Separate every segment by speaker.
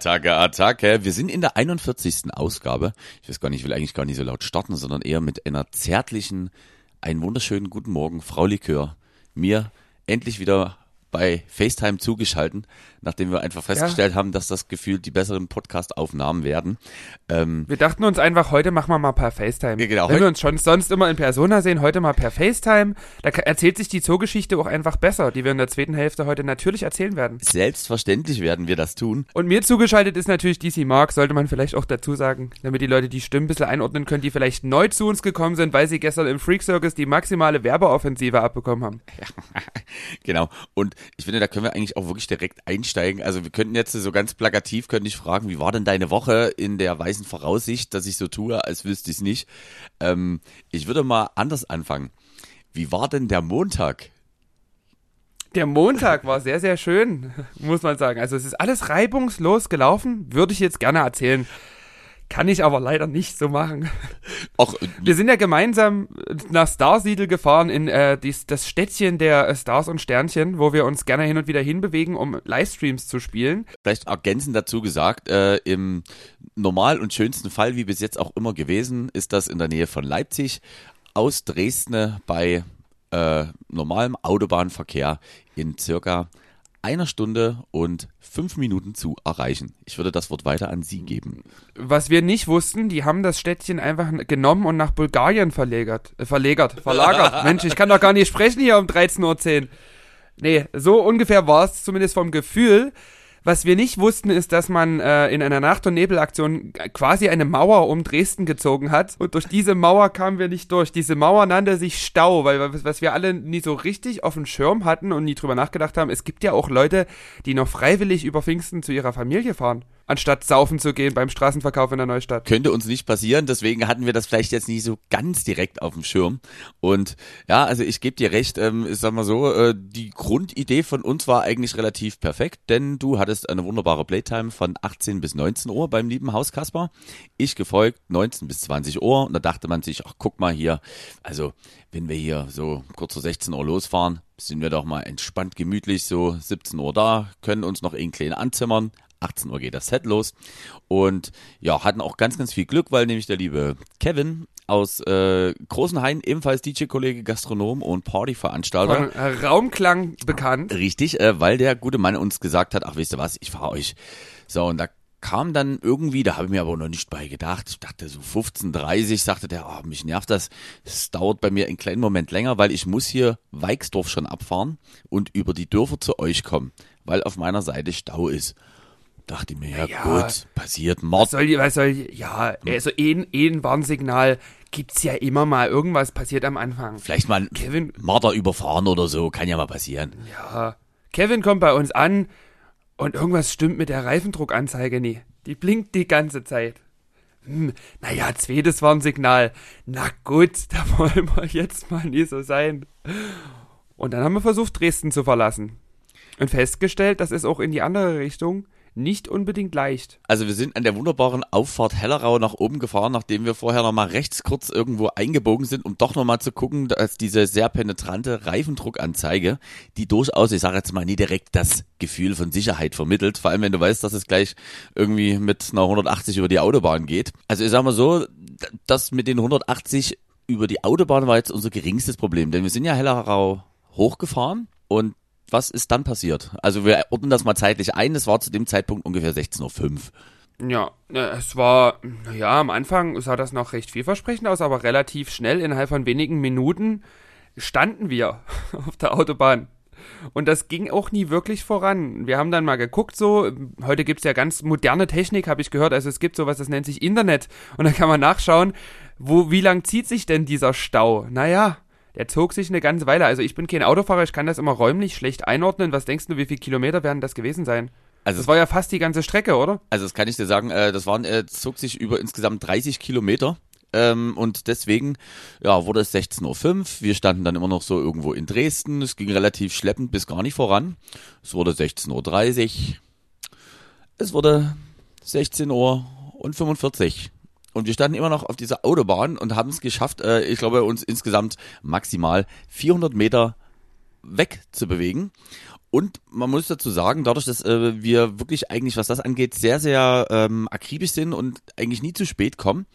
Speaker 1: Attacke, Attacke, Attacke. Wir sind in der 41. Ausgabe. Ich weiß gar nicht, ich will eigentlich gar nicht so laut starten, sondern eher mit einer zärtlichen, einen wunderschönen guten Morgen, Frau Likör. Mir endlich wieder bei FaceTime zugeschalten, nachdem wir einfach festgestellt haben, dass das gefühlt die besseren Podcast-Aufnahmen werden. Ähm,
Speaker 2: Wir dachten uns einfach, heute machen wir mal per FaceTime.
Speaker 1: Ja, genau.
Speaker 2: Wenn wir uns schon sonst immer in Persona sehen, heute mal per FaceTime. Da erzählt sich die Zoogeschichte auch einfach besser, die wir in der zweiten Hälfte heute natürlich erzählen werden.
Speaker 1: selbstverständlich werden wir das tun.
Speaker 2: Und mir zugeschaltet ist natürlich DC Mark, sollte man vielleicht auch dazu sagen, damit die Leute die Stimmen ein bisschen einordnen können, die vielleicht neu zu uns gekommen sind, weil sie gestern im Freak Circus die maximale Werbeoffensive abbekommen haben.
Speaker 1: Genau. Und ich finde, da können wir eigentlich auch wirklich direkt einsteigen. Also wir könnten jetzt so ganz plakativ, könnte ich fragen, wie war denn deine Woche in der weißen Voraussicht, dass ich so tue, als wüsste ich es nicht. Ähm, ich würde mal anders anfangen. Wie war denn der Montag?
Speaker 2: Der Montag war sehr, sehr schön, muss man sagen. Also es ist alles reibungslos gelaufen, würde ich jetzt gerne erzählen. Kann ich aber leider nicht so machen.
Speaker 1: Auch
Speaker 2: Wir sind ja gemeinsam nach Starsiedel gefahren in äh, dies, das Städtchen der äh, Stars und Sternchen, wo wir uns gerne hin und wieder hinbewegen, um Livestreams zu spielen.
Speaker 1: vielleicht ergänzend dazu gesagt, äh, im normal und schönsten Fall, wie bis jetzt auch immer gewesen, ist das in der Nähe von Leipzig aus Dresden bei äh, normalem Autobahnverkehr in circa einer Stunde und fünf Minuten zu erreichen. Ich würde das Wort weiter an Sie geben.
Speaker 2: Was wir nicht wussten, die haben das Städtchen einfach genommen und nach Bulgarien verlegert. Äh, verlegert, verlagert. Mensch, ich kann doch gar nicht sprechen hier um 13.10 Uhr. Nee, so ungefähr war es zumindest vom Gefühl. Was wir nicht wussten, ist, dass man äh, in einer Nacht- und Nebelaktion quasi eine Mauer um Dresden gezogen hat. Und durch diese Mauer kamen wir nicht durch. Diese Mauer nannte sich Stau, weil was wir alle nie so richtig auf dem Schirm hatten und nie drüber nachgedacht haben. Es gibt ja auch Leute, die noch freiwillig über Pfingsten zu ihrer Familie fahren, anstatt saufen zu gehen beim Straßenverkauf in der Neustadt.
Speaker 1: Könnte uns nicht passieren, deswegen hatten wir das vielleicht jetzt nicht so ganz direkt auf dem Schirm. Und ja, also ich gebe dir recht, ähm, ich sag mal so, äh, die Grundidee von uns war eigentlich relativ perfekt, denn du hattest eine wunderbare Playtime von 18 bis 19 Uhr beim lieben Haus Kasper. Ich gefolgt 19 bis 20 Uhr und da dachte man sich, ach guck mal hier, also wenn wir hier so kurz vor 16 Uhr losfahren, sind wir doch mal entspannt gemütlich so 17 Uhr da, können uns noch einen kleinen anzimmern, 18 Uhr geht das Set los und ja, hatten auch ganz, ganz viel Glück, weil nämlich der liebe Kevin aus äh, Großenhain, ebenfalls DJ-Kollege, Gastronom und Partyveranstalter,
Speaker 2: Von äh, Raumklang bekannt.
Speaker 1: Richtig, äh, weil der gute Mann uns gesagt hat, ach wisst ihr was, ich fahre euch. So, und da kam dann irgendwie, da habe ich mir aber noch nicht bei gedacht, ich dachte so 15.30 sagte der, oh, mich nervt das, es dauert bei mir einen kleinen Moment länger, weil ich muss hier Weixdorf schon abfahren und über die Dörfer zu euch kommen, weil auf meiner Seite Stau ist. Dachte ich mir, ja,
Speaker 2: Ja.
Speaker 1: gut, passiert,
Speaker 2: Was
Speaker 1: Mord.
Speaker 2: soll die, was soll die, ja, also eh, eh ein Warnsignal gibt's ja immer mal. Irgendwas passiert am Anfang.
Speaker 1: Vielleicht mal ein
Speaker 2: Kevin,
Speaker 1: Marder überfahren oder so, kann ja mal passieren.
Speaker 2: ja, Kevin kommt bei uns an und irgendwas stimmt mit der Reifendruckanzeige nie. Die blinkt die ganze Zeit. Hm, naja, zweites Warnsignal. Na gut, da wollen wir jetzt mal nie so sein. Und dann haben wir versucht, Dresden zu verlassen. Und festgestellt, das ist auch in die andere Richtung nicht unbedingt leicht.
Speaker 1: Also wir sind an der wunderbaren Auffahrt Hellerau nach oben gefahren, nachdem wir vorher nochmal rechts kurz irgendwo eingebogen sind, um doch nochmal zu gucken, dass diese sehr penetrante Reifendruckanzeige, die durchaus, ich sage jetzt mal, nie direkt das Gefühl von Sicherheit vermittelt, vor allem wenn du weißt, dass es gleich irgendwie mit einer 180 über die Autobahn geht. Also ich sag mal so, das mit den 180 über die Autobahn war jetzt unser geringstes Problem, denn wir sind ja Hellerau hochgefahren und was ist dann passiert? Also wir ordnen das mal zeitlich ein, es war zu dem Zeitpunkt ungefähr 16.05 Uhr.
Speaker 2: Ja, äh, es war, ja, am Anfang sah das noch recht vielversprechend aus, aber relativ schnell, innerhalb von wenigen Minuten, standen wir auf der Autobahn. Und das ging auch nie wirklich voran. Wir haben dann mal geguckt, so, heute gibt's ja ganz moderne Technik, habe ich gehört. Also es gibt sowas, das nennt sich Internet. Und da kann man nachschauen, wo, wie lang zieht sich denn dieser Stau? Naja, der zog sich eine ganze Weile. Also ich bin kein Autofahrer, ich kann das immer räumlich schlecht einordnen. Was denkst du, wie viele Kilometer werden das gewesen sein?
Speaker 1: Also-
Speaker 2: das war ja fast die ganze Strecke, oder?
Speaker 1: Also das kann ich dir sagen, äh, das waren, äh, zog sich über insgesamt 30 Kilometer. Ähm, und deswegen ja, wurde es 16.05 Uhr. Wir standen dann immer noch so irgendwo in Dresden. Es ging relativ schleppend bis gar nicht voran. Es wurde 16.30 Uhr. Es wurde 16 Uhr und 45. Und wir standen immer noch auf dieser Autobahn und haben es geschafft, äh, ich glaube, uns insgesamt maximal 400 Meter weg zu bewegen. Und man muss dazu sagen, dadurch, dass äh, wir wirklich eigentlich, was das angeht, sehr, sehr ähm, akribisch sind und eigentlich nie zu spät kommen,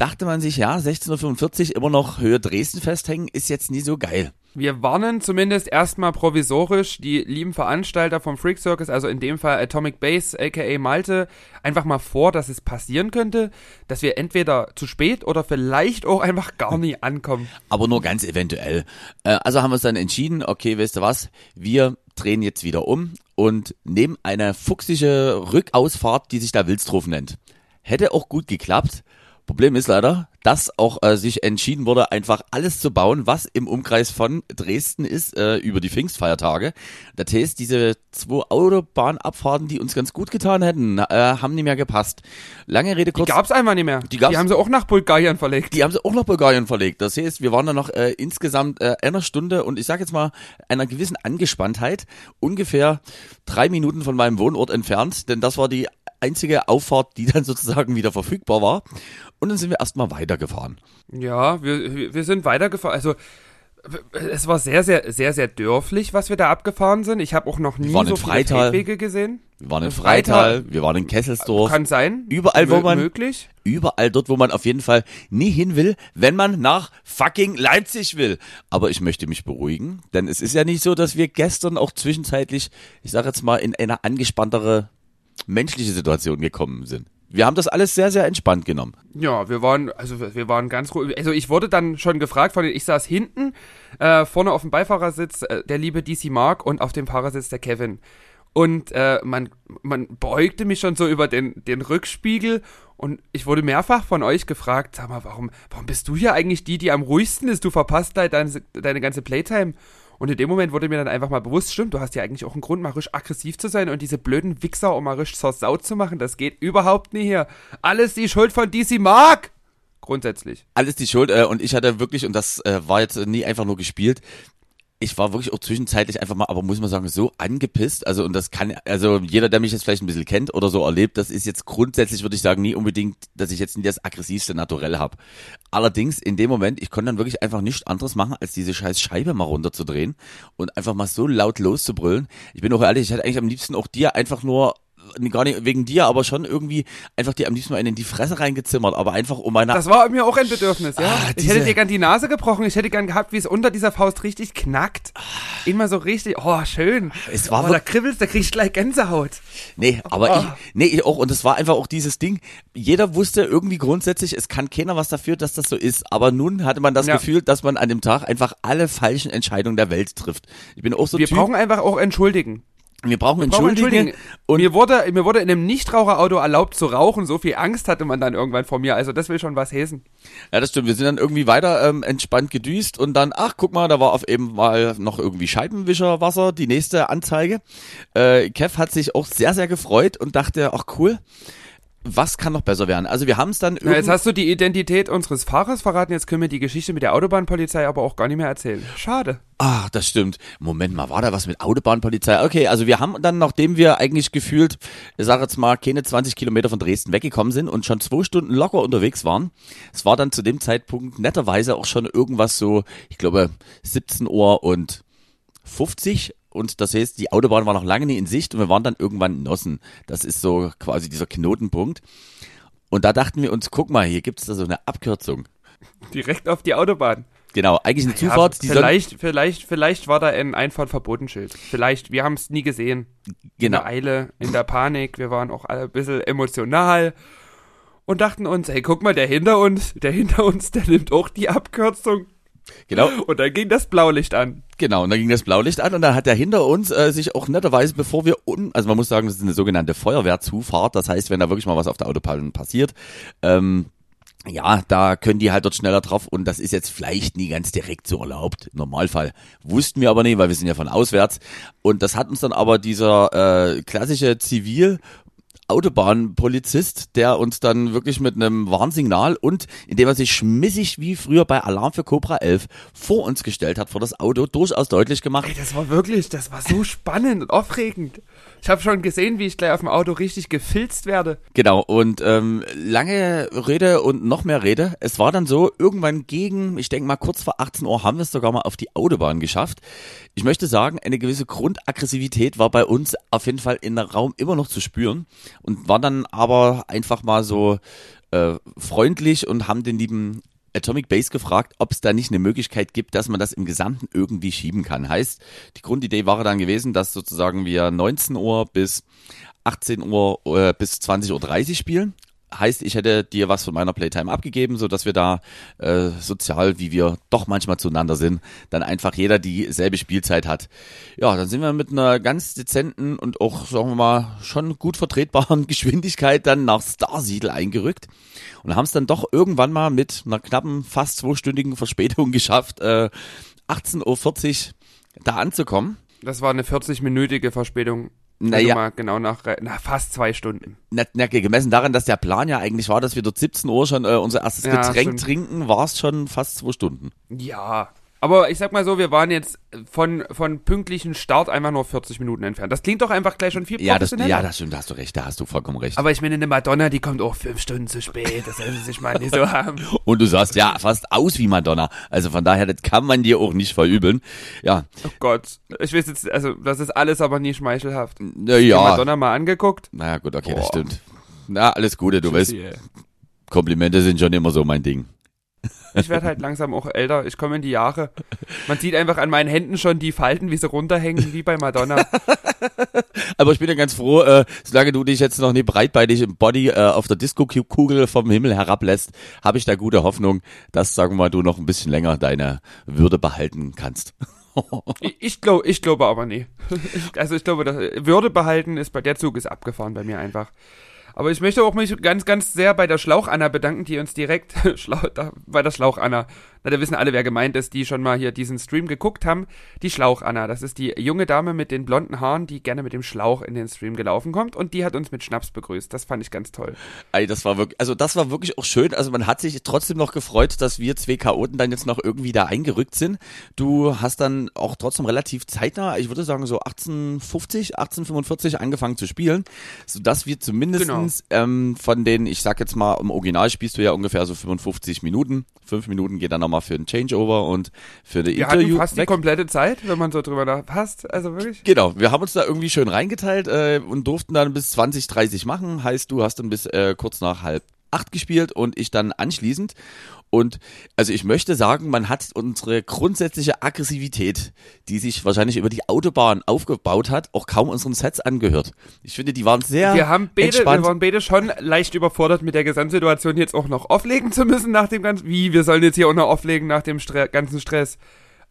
Speaker 1: dachte man sich, ja, 16.45 Uhr immer noch Höhe Dresden festhängen, ist jetzt nie so geil.
Speaker 2: Wir warnen zumindest erstmal provisorisch die lieben Veranstalter vom Freak Circus, also in dem Fall Atomic Base, aka Malte, einfach mal vor, dass es passieren könnte, dass wir entweder zu spät oder vielleicht auch einfach gar nie ankommen.
Speaker 1: Aber nur ganz eventuell. Äh, also haben wir uns dann entschieden, okay, weißt du was, wir drehen jetzt wieder um und nehmen eine fuchsige Rückausfahrt, die sich da Wilsdruf nennt. Hätte auch gut geklappt. Problem ist leider, dass auch äh, sich entschieden wurde, einfach alles zu bauen, was im Umkreis von Dresden ist, äh, über die Pfingstfeiertage. Das heißt, diese zwei Autobahnabfahrten, die uns ganz gut getan hätten, äh, haben nicht mehr gepasst. Lange Rede
Speaker 2: Die
Speaker 1: kurz.
Speaker 2: gab's einfach nicht mehr.
Speaker 1: Die gab's-
Speaker 2: haben sie auch nach Bulgarien verlegt.
Speaker 1: Die haben sie auch nach Bulgarien verlegt. Das heißt, wir waren dann noch äh, insgesamt äh, einer Stunde und ich sage jetzt mal einer gewissen Angespanntheit ungefähr drei Minuten von meinem Wohnort entfernt, denn das war die einzige Auffahrt, die dann sozusagen wieder verfügbar war. Und dann sind wir erstmal weitergefahren.
Speaker 2: Ja, wir, wir- sind weitergefahren. Also es war sehr, sehr, sehr, sehr dörflich, was wir da abgefahren sind. Ich habe auch noch nie so viele. Feldwege gesehen.
Speaker 1: Wir waren in
Speaker 2: Freital.
Speaker 1: Wir waren in Kesselsdorf,
Speaker 2: Kann sein.
Speaker 1: Überall, wo man-
Speaker 2: Möglich.
Speaker 1: überall dort, wo man auf jeden Fall nie hin will, wenn man nach fucking Leipzig will. Aber ich möchte mich beruhigen, denn es ist ja nicht so, dass wir gestern auch zwischenzeitlich, ich sage jetzt mal, in eine angespanntere menschliche Situation gekommen sind. Wir haben das alles sehr, sehr entspannt genommen.
Speaker 2: Ja, wir waren, also wir waren ganz ruhig. Also ich wurde dann schon gefragt von ich saß hinten, äh, vorne auf dem Beifahrersitz äh, der liebe DC Mark und auf dem Fahrersitz der Kevin. Und äh, man, man beugte mich schon so über den, den Rückspiegel und ich wurde mehrfach von euch gefragt, sag mal, warum, warum bist du hier eigentlich die, die am ruhigsten ist? Du verpasst halt deine, deine ganze Playtime. Und in dem Moment wurde mir dann einfach mal bewusst, stimmt, du hast ja eigentlich auch einen Grund, mal richtig aggressiv zu sein und diese blöden Wichser um mal richtig zur Sau zu machen. Das geht überhaupt nie hier. Alles die Schuld von DC Mark! Grundsätzlich.
Speaker 1: Alles die Schuld äh, und ich hatte wirklich, und das äh, war jetzt nie einfach nur gespielt, ich war wirklich auch zwischenzeitlich einfach mal, aber muss man sagen, so angepisst. Also, und das kann, also jeder, der mich jetzt vielleicht ein bisschen kennt oder so erlebt, das ist jetzt grundsätzlich, würde ich sagen, nie unbedingt, dass ich jetzt nie das aggressivste Naturell habe. Allerdings, in dem Moment, ich konnte dann wirklich einfach nichts anderes machen, als diese scheiß Scheibe mal runterzudrehen und einfach mal so laut loszubrüllen. Ich bin auch ehrlich, ich hätte eigentlich am liebsten auch dir einfach nur gar nicht wegen dir, aber schon irgendwie einfach dir am liebsten mal in die Fresse reingezimmert, aber einfach um meine
Speaker 2: Das war mir auch ein Bedürfnis, ja.
Speaker 1: Ah,
Speaker 2: ich hätte dir gern die Nase gebrochen, ich hätte gern gehabt, wie es unter dieser Faust richtig knackt. Immer so richtig, oh, schön.
Speaker 1: Es war
Speaker 2: oh, da kribbelst, da kriegst du gleich Gänsehaut.
Speaker 1: Nee, aber
Speaker 2: Ah.
Speaker 1: ich, nee, ich auch, und es war einfach auch dieses Ding, jeder wusste irgendwie grundsätzlich, es kann keiner was dafür, dass das so ist, aber nun hatte man das
Speaker 2: Ja.
Speaker 1: Gefühl, dass man an dem Tag einfach alle falschen Entscheidungen der Welt trifft. Ich bin auch so
Speaker 2: Wir
Speaker 1: Typ,
Speaker 2: brauchen einfach auch entschuldigen.
Speaker 1: Wir brauchen Entschuldigen und
Speaker 2: mir wurde, mir wurde in einem Nichtraucherauto erlaubt zu rauchen, so viel Angst hatte man dann irgendwann vor mir, also das will schon was heißen.
Speaker 1: Ja, das stimmt. Wir sind dann irgendwie weiter ähm, entspannt gedüst und dann, ach, guck mal, da war auf eben mal noch irgendwie Scheibenwischerwasser, die nächste Anzeige. Äh, Kev hat sich auch sehr, sehr gefreut und dachte, ach cool, was kann noch besser werden? Also wir haben es dann
Speaker 2: Na, jetzt
Speaker 1: irgendwie...
Speaker 2: hast du die Identität unseres Fahrers verraten, jetzt können wir die Geschichte mit der Autobahnpolizei aber auch gar nicht mehr erzählen. Schade.
Speaker 1: Ah, das stimmt. Moment mal, war da was mit Autobahnpolizei? Okay, also wir haben dann, nachdem wir eigentlich gefühlt, ich sage jetzt mal, keine 20 Kilometer von Dresden weggekommen sind und schon zwei Stunden locker unterwegs waren, es war dann zu dem Zeitpunkt netterweise auch schon irgendwas so, ich glaube, 17 Uhr und 50 und das heißt, die Autobahn war noch lange nicht in Sicht und wir waren dann irgendwann in Nossen. Das ist so quasi dieser Knotenpunkt. Und da dachten wir uns, guck mal, hier gibt's da so eine Abkürzung.
Speaker 2: Direkt auf die Autobahn.
Speaker 1: Genau, eigentlich eine
Speaker 2: Ja,
Speaker 1: Zufahrt.
Speaker 2: vielleicht, vielleicht, vielleicht war da ein Einfahrtverbotenschild. Vielleicht, wir haben es nie gesehen. In
Speaker 1: genau.
Speaker 2: der Eile, in der Panik, wir waren auch alle ein bisschen emotional und dachten uns, hey, guck mal, der hinter uns, der hinter uns, der nimmt auch die Abkürzung.
Speaker 1: Genau.
Speaker 2: Und dann ging das Blaulicht an.
Speaker 1: Genau, und dann ging das Blaulicht an und dann hat der hinter uns äh, sich auch netterweise, bevor wir un, also man muss sagen, das ist eine sogenannte Feuerwehrzufahrt, das heißt, wenn da wirklich mal was auf der Autobahn passiert, ähm, ja, da können die halt dort schneller drauf und das ist jetzt vielleicht nie ganz direkt so erlaubt. Im Normalfall wussten wir aber nicht, weil wir sind ja von auswärts. Und das hat uns dann aber dieser äh, klassische Zivil Autobahnpolizist, der uns dann wirklich mit einem Warnsignal und indem er sich schmissig wie früher bei Alarm für Cobra 11 vor uns gestellt hat, vor das Auto, durchaus deutlich gemacht.
Speaker 2: Ey, das war wirklich, das war so spannend und aufregend. Ich habe schon gesehen, wie ich gleich auf dem Auto richtig gefilzt werde.
Speaker 1: Genau, und ähm, lange Rede und noch mehr Rede. Es war dann so, irgendwann gegen, ich denke mal kurz vor 18 Uhr haben wir es sogar mal auf die Autobahn geschafft. Ich möchte sagen, eine gewisse Grundaggressivität war bei uns auf jeden Fall in der Raum immer noch zu spüren und war dann aber einfach mal so äh, freundlich und haben den lieben Atomic Base gefragt, ob es da nicht eine Möglichkeit gibt, dass man das im Gesamten irgendwie schieben kann. Heißt, die Grundidee war dann gewesen, dass sozusagen wir 19 Uhr bis 18 Uhr äh, bis 20.30 Uhr spielen. Heißt, ich hätte dir was von meiner Playtime abgegeben, so dass wir da äh, sozial, wie wir doch manchmal zueinander sind, dann einfach jeder dieselbe Spielzeit hat. Ja, dann sind wir mit einer ganz dezenten und auch, sagen wir mal, schon gut vertretbaren Geschwindigkeit dann nach Starsiedel eingerückt und haben es dann doch irgendwann mal mit einer knappen, fast zweistündigen Verspätung geschafft, äh, 18.40 Uhr da anzukommen.
Speaker 2: Das war eine 40-minütige Verspätung.
Speaker 1: Naja.
Speaker 2: Mal genau nach, na, fast zwei Stunden.
Speaker 1: Na, na, gemessen daran, dass der Plan ja eigentlich war, dass wir dort 17 Uhr schon äh, unser erstes
Speaker 2: Ja,
Speaker 1: Getränk
Speaker 2: stimmt.
Speaker 1: trinken, war es schon fast zwei Stunden.
Speaker 2: Ja. Aber ich sag mal so, wir waren jetzt von, von pünktlichen Start einfach nur 40 Minuten entfernt. Das klingt doch einfach gleich schon viel
Speaker 1: Ja, das, ja, das stimmt, da hast du recht, da hast du vollkommen recht.
Speaker 2: Aber ich meine, eine Madonna, die kommt auch fünf Stunden zu spät. Das soll sie sich mal nicht so haben.
Speaker 1: Und du sahst ja fast aus wie Madonna. Also von daher, das kann man dir auch nicht verübeln. Ja,
Speaker 2: Oh Gott. Ich weiß jetzt, also, das ist alles aber nie schmeichelhaft.
Speaker 1: na ja.
Speaker 2: Madonna mal angeguckt.
Speaker 1: Naja, gut, okay, das
Speaker 2: Boah.
Speaker 1: stimmt. Na, alles Gute, du weißt,
Speaker 2: Tschüssi, ey.
Speaker 1: Komplimente sind schon immer so mein Ding.
Speaker 2: Ich werde halt langsam auch älter. Ich komme in die Jahre. Man sieht einfach an meinen Händen schon die Falten, wie sie runterhängen, wie bei Madonna.
Speaker 1: Aber ich bin ja ganz froh, äh, solange du dich jetzt noch nicht breitbeinig im Body äh, auf der Disco-Kugel vom Himmel herablässt, habe ich da gute Hoffnung, dass, sagen wir mal, du noch ein bisschen länger deine Würde behalten kannst.
Speaker 2: Ich, glaube ich glaube aber nie. Also ich glaube, Würde behalten ist bei der Zug ist abgefahren bei mir einfach. Aber ich möchte auch mich ganz, ganz sehr bei der Schlauch-Anna bedanken, die uns direkt, bei der Schlauch-Anna, na, da wissen alle, wer gemeint ist, die schon mal hier diesen Stream geguckt haben. Die Schlauch-Anna, das ist die junge Dame mit den blonden Haaren, die gerne mit dem Schlauch in den Stream gelaufen kommt und die hat uns mit Schnaps begrüßt. Das fand ich ganz toll.
Speaker 1: Ey, das war wirklich, also das war wirklich auch schön. Also man hat sich trotzdem noch gefreut, dass wir zwei Chaoten dann jetzt noch irgendwie da eingerückt sind. Du hast dann auch trotzdem relativ zeitnah, ich würde sagen so 1850, 1845 angefangen zu spielen, sodass wir zumindestens ähm, von den, ich sag jetzt mal, im Original spielst du ja ungefähr so 55 Minuten. Fünf Minuten geht dann nochmal für ein Changeover und für die
Speaker 2: Wir hatten
Speaker 1: Interview
Speaker 2: fast die
Speaker 1: weg.
Speaker 2: komplette Zeit, wenn man so drüber nachpasst. Also wirklich.
Speaker 1: Genau, wir haben uns da irgendwie schön reingeteilt äh, und durften dann bis 20, 30 machen. Heißt, du hast dann bis äh, kurz nach halb acht gespielt und ich dann anschließend. Und also ich möchte sagen, man hat unsere grundsätzliche Aggressivität, die sich wahrscheinlich über die Autobahn aufgebaut hat, auch kaum unseren Sets angehört. Ich finde, die waren sehr
Speaker 2: Wir haben beide,
Speaker 1: entspannt.
Speaker 2: wir waren beide schon leicht überfordert mit der Gesamtsituation, jetzt auch noch auflegen zu müssen nach dem ganzen. Wie, wir sollen jetzt hier auch noch auflegen nach dem Stre ganzen Stress.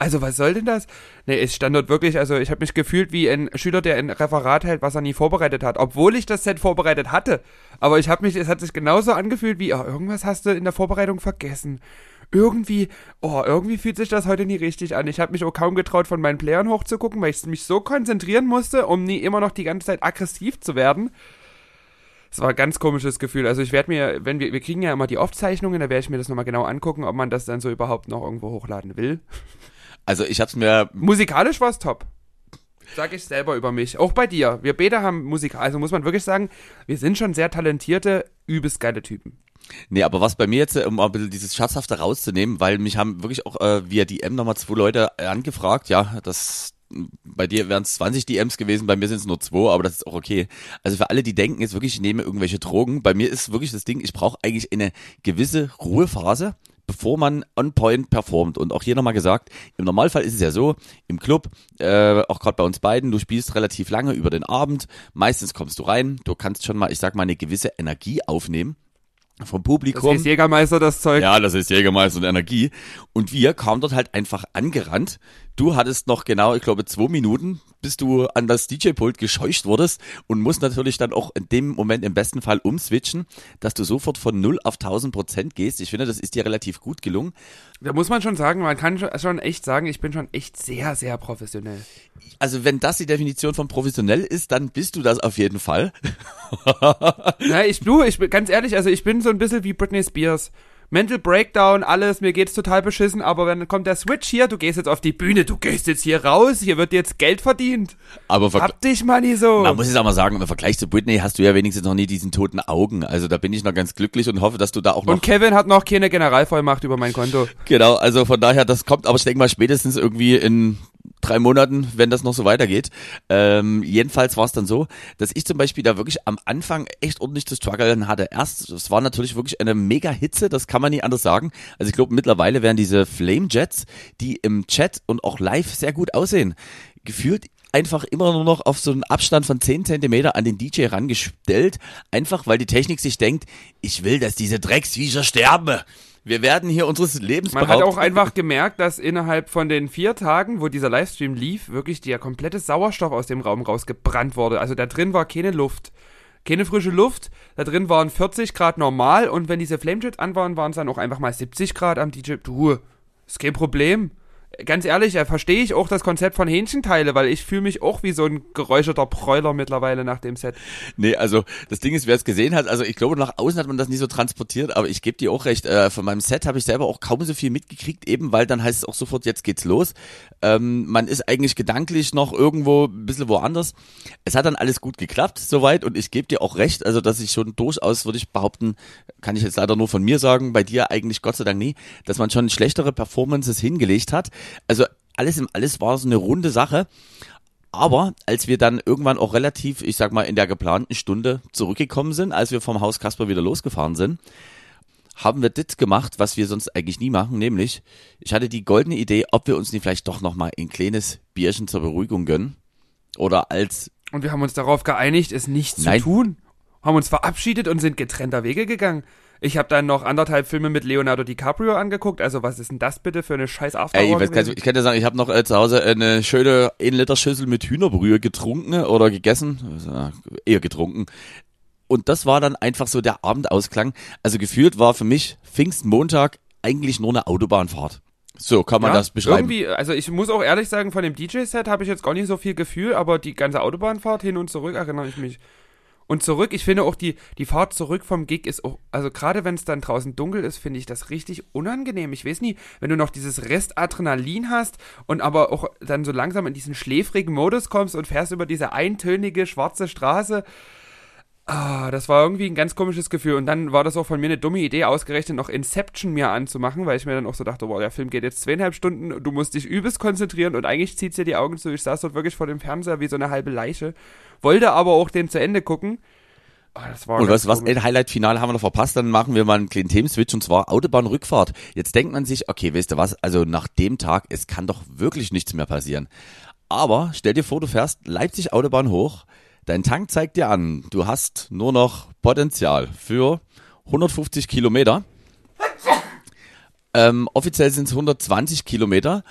Speaker 2: Also was soll denn das? Nee, es stand dort wirklich, also ich habe mich gefühlt wie ein Schüler, der ein Referat hält, was er nie vorbereitet hat, obwohl ich das Set vorbereitet hatte. Aber ich habe mich, es hat sich genauso angefühlt wie, oh, irgendwas hast du in der Vorbereitung vergessen. Irgendwie, oh, irgendwie fühlt sich das heute nie richtig an. Ich habe mich auch kaum getraut, von meinen Playern hochzugucken, weil ich mich so konzentrieren musste, um nie immer noch die ganze Zeit aggressiv zu werden. Es war ein ganz komisches Gefühl. Also ich werde mir, wenn wir, wir kriegen ja immer die Aufzeichnungen, da werde ich mir das nochmal genau angucken, ob man das dann so überhaupt noch irgendwo hochladen will.
Speaker 1: Also ich hab's mir
Speaker 2: Musikalisch war es top. Sag ich selber über mich. Auch bei dir. Wir beide haben Musik, also muss man wirklich sagen, wir sind schon sehr talentierte, übelst geile Typen.
Speaker 1: Nee, aber was bei mir jetzt, um mal ein bisschen dieses Schatzhafte rauszunehmen, weil mich haben wirklich auch äh, via DM nochmal zwei Leute äh, angefragt, ja, das bei dir wären es 20 DMs gewesen, bei mir sind es nur zwei, aber das ist auch okay. Also für alle, die denken jetzt wirklich, ich nehme irgendwelche Drogen, bei mir ist wirklich das Ding, ich brauche eigentlich eine gewisse Ruhephase, bevor man on point performt. Und auch hier nochmal gesagt, im Normalfall ist es ja so, im Club, äh, auch gerade bei uns beiden, du spielst relativ lange über den Abend, meistens kommst du rein, du kannst schon mal, ich sag mal, eine gewisse Energie aufnehmen. vom
Speaker 2: Das
Speaker 1: Publikum.
Speaker 2: ist Jägermeister, das Zeug.
Speaker 1: Ja, das ist Jägermeister und Energie. Und wir kamen dort halt einfach angerannt. Du hattest noch genau, ich glaube, zwei Minuten, bis du an das DJ-Pult gescheucht wurdest und musst natürlich dann auch in dem Moment im besten Fall umswitchen, dass du sofort von 0 auf 1000 Prozent gehst. Ich finde, das ist dir relativ gut gelungen.
Speaker 2: Da muss man schon sagen, man kann schon- echt sagen, ich bin schon echt sehr, sehr professionell.
Speaker 1: Also wenn das die Definition von professionell ist, dann bist du das auf jeden Fall.
Speaker 2: Ja, ich, du, ich bin ganz ehrlich, also ich bin so ein bisschen wie Britney Spears. Mental Breakdown, alles, mir geht's total beschissen, aber wenn dann kommt der Switch hier, du gehst jetzt auf die Bühne, du gehst jetzt hier raus, hier wird jetzt Geld verdient.
Speaker 1: Aber
Speaker 2: Hab dich mal nicht so.
Speaker 1: man muss jetzt auch mal sagen, im Vergleich zu Britney hast du ja wenigstens noch nie diesen toten Augen. Also da bin ich noch ganz glücklich und hoffe, dass du da auch noch
Speaker 2: Und Kevin hat noch keine Generalvollmacht über mein Konto.
Speaker 1: Genau, also von daher, das kommt, aber ich denke mal spätestens irgendwie in drei Monaten, wenn das noch so weitergeht. Ähm, jedenfalls war es dann so, dass ich zum Beispiel da wirklich am Anfang echt ordentlich zu strugglen hatte. Erst, es war natürlich wirklich eine mega Hitze, das kann man nicht anders sagen. Also ich glaube, mittlerweile werden diese Flame Jets, die im Chat und auch live sehr gut aussehen, gefühlt einfach immer nur noch auf so einen Abstand von 10 Zentimeter an den DJ rangestellt, einfach weil die Technik sich denkt, ich will, dass diese Drecksviecher sterben. Wir werden hier unseres Lebens
Speaker 2: Man hat auch einfach gemerkt, dass innerhalb von den vier Tagen, wo dieser Livestream lief, wirklich der komplette Sauerstoff aus dem Raum rausgebrannt wurde. Also da drin war keine Luft. Keine frische Luft. Da drin waren 40 Grad normal und wenn diese Flamejets an waren, waren es dann auch einfach mal 70 Grad am DJ. Du, ist kein Problem. Ganz ehrlich, ja, verstehe ich auch das Konzept von Hähnchenteile, weil ich fühle mich auch wie so ein geräucherter Bräuler mittlerweile nach dem Set.
Speaker 1: Nee, also das Ding ist, wer es gesehen hat, also ich glaube, nach außen hat man das nie so transportiert, aber ich gebe dir auch recht, äh, von meinem Set habe ich selber auch kaum so viel mitgekriegt, eben weil dann heißt es auch sofort, jetzt geht's los. Ähm, man ist eigentlich gedanklich noch irgendwo ein bisschen woanders. Es hat dann alles gut geklappt, soweit, und ich gebe dir auch recht, also dass ich schon durchaus, würde ich behaupten, kann ich jetzt leider nur von mir sagen, bei dir eigentlich Gott sei Dank nie, dass man schon schlechtere Performances hingelegt hat. Also alles im alles war so eine runde Sache. Aber als wir dann irgendwann auch relativ, ich sag mal, in der geplanten Stunde zurückgekommen sind, als wir vom Haus Kasper wieder losgefahren sind, haben wir das gemacht, was wir sonst eigentlich nie machen, nämlich ich hatte die goldene Idee, ob wir uns nicht vielleicht doch nochmal ein kleines Bierchen zur Beruhigung gönnen. Oder als,
Speaker 2: Und wir haben uns darauf geeinigt, es nicht zu
Speaker 1: Nein.
Speaker 2: tun. Haben uns verabschiedet und sind getrennter Wege gegangen. Ich habe dann noch anderthalb Filme mit Leonardo DiCaprio angeguckt. Also was ist denn das bitte für eine scheiß after
Speaker 1: ey, gar nicht, ich kann dir sagen, ich habe noch äh, zu Hause eine schöne 1 Liter Schüssel mit Hühnerbrühe getrunken oder gegessen, also, äh, eher getrunken. Und das war dann einfach so der Abendausklang. Also gefühlt war für mich Pfingstmontag eigentlich nur eine Autobahnfahrt. So kann man
Speaker 2: ja,
Speaker 1: das beschreiben.
Speaker 2: Irgendwie, also ich muss auch ehrlich sagen, von dem DJ-Set habe ich jetzt gar nicht so viel Gefühl, aber die ganze Autobahnfahrt hin und zurück erinnere ich mich. Und zurück, ich finde auch die, die Fahrt zurück vom Gig ist auch, also gerade wenn es dann draußen dunkel ist, finde ich das richtig unangenehm. Ich weiß nie, wenn du noch dieses Rest Adrenalin hast und aber auch dann so langsam in diesen schläfrigen Modus kommst und fährst über diese eintönige schwarze Straße. Ah, das war irgendwie ein ganz komisches Gefühl. Und dann war das auch von mir eine dumme Idee, ausgerechnet noch Inception mir anzumachen, weil ich mir dann auch so dachte, boah, der Film geht jetzt zweieinhalb Stunden, du musst dich übelst konzentrieren und eigentlich zieht's dir die Augen zu. Ich saß dort wirklich vor dem Fernseher wie so eine halbe Leiche, wollte aber auch den zu Ende gucken. Ah, das war
Speaker 1: Und was, was ein Highlight-Finale haben wir noch verpasst, dann machen wir mal einen kleinen Themenswitch und zwar Autobahnrückfahrt. Jetzt denkt man sich, okay, weißt du was, also nach dem Tag, es kann doch wirklich nichts mehr passieren. Aber stell dir vor, du fährst Leipzig Autobahn hoch, dein Tank zeigt dir an, du hast nur noch Potenzial für 150 Kilometer. Ähm, offiziell sind es 120 Kilometer.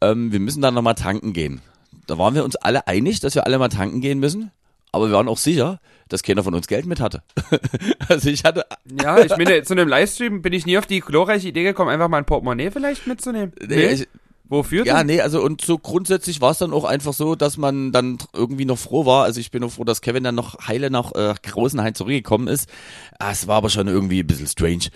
Speaker 1: Ähm, wir müssen dann nochmal tanken gehen. Da waren wir uns alle einig, dass wir alle mal tanken gehen müssen. Aber wir waren auch sicher, dass keiner von uns Geld mit hatte. also ich hatte,
Speaker 2: Ja, ich meine, zu einem Livestream bin ich nie auf die glorreiche Idee gekommen, einfach mal ein Portemonnaie vielleicht mitzunehmen.
Speaker 1: nee, ich,
Speaker 2: Wofür
Speaker 1: ja,
Speaker 2: denn?
Speaker 1: nee, also und so grundsätzlich war es dann auch einfach so, dass man dann irgendwie noch froh war. Also ich bin auch froh, dass Kevin dann noch heile nach äh, Großenhain zurückgekommen ist. Ah, Es war aber schon irgendwie ein bisschen strange.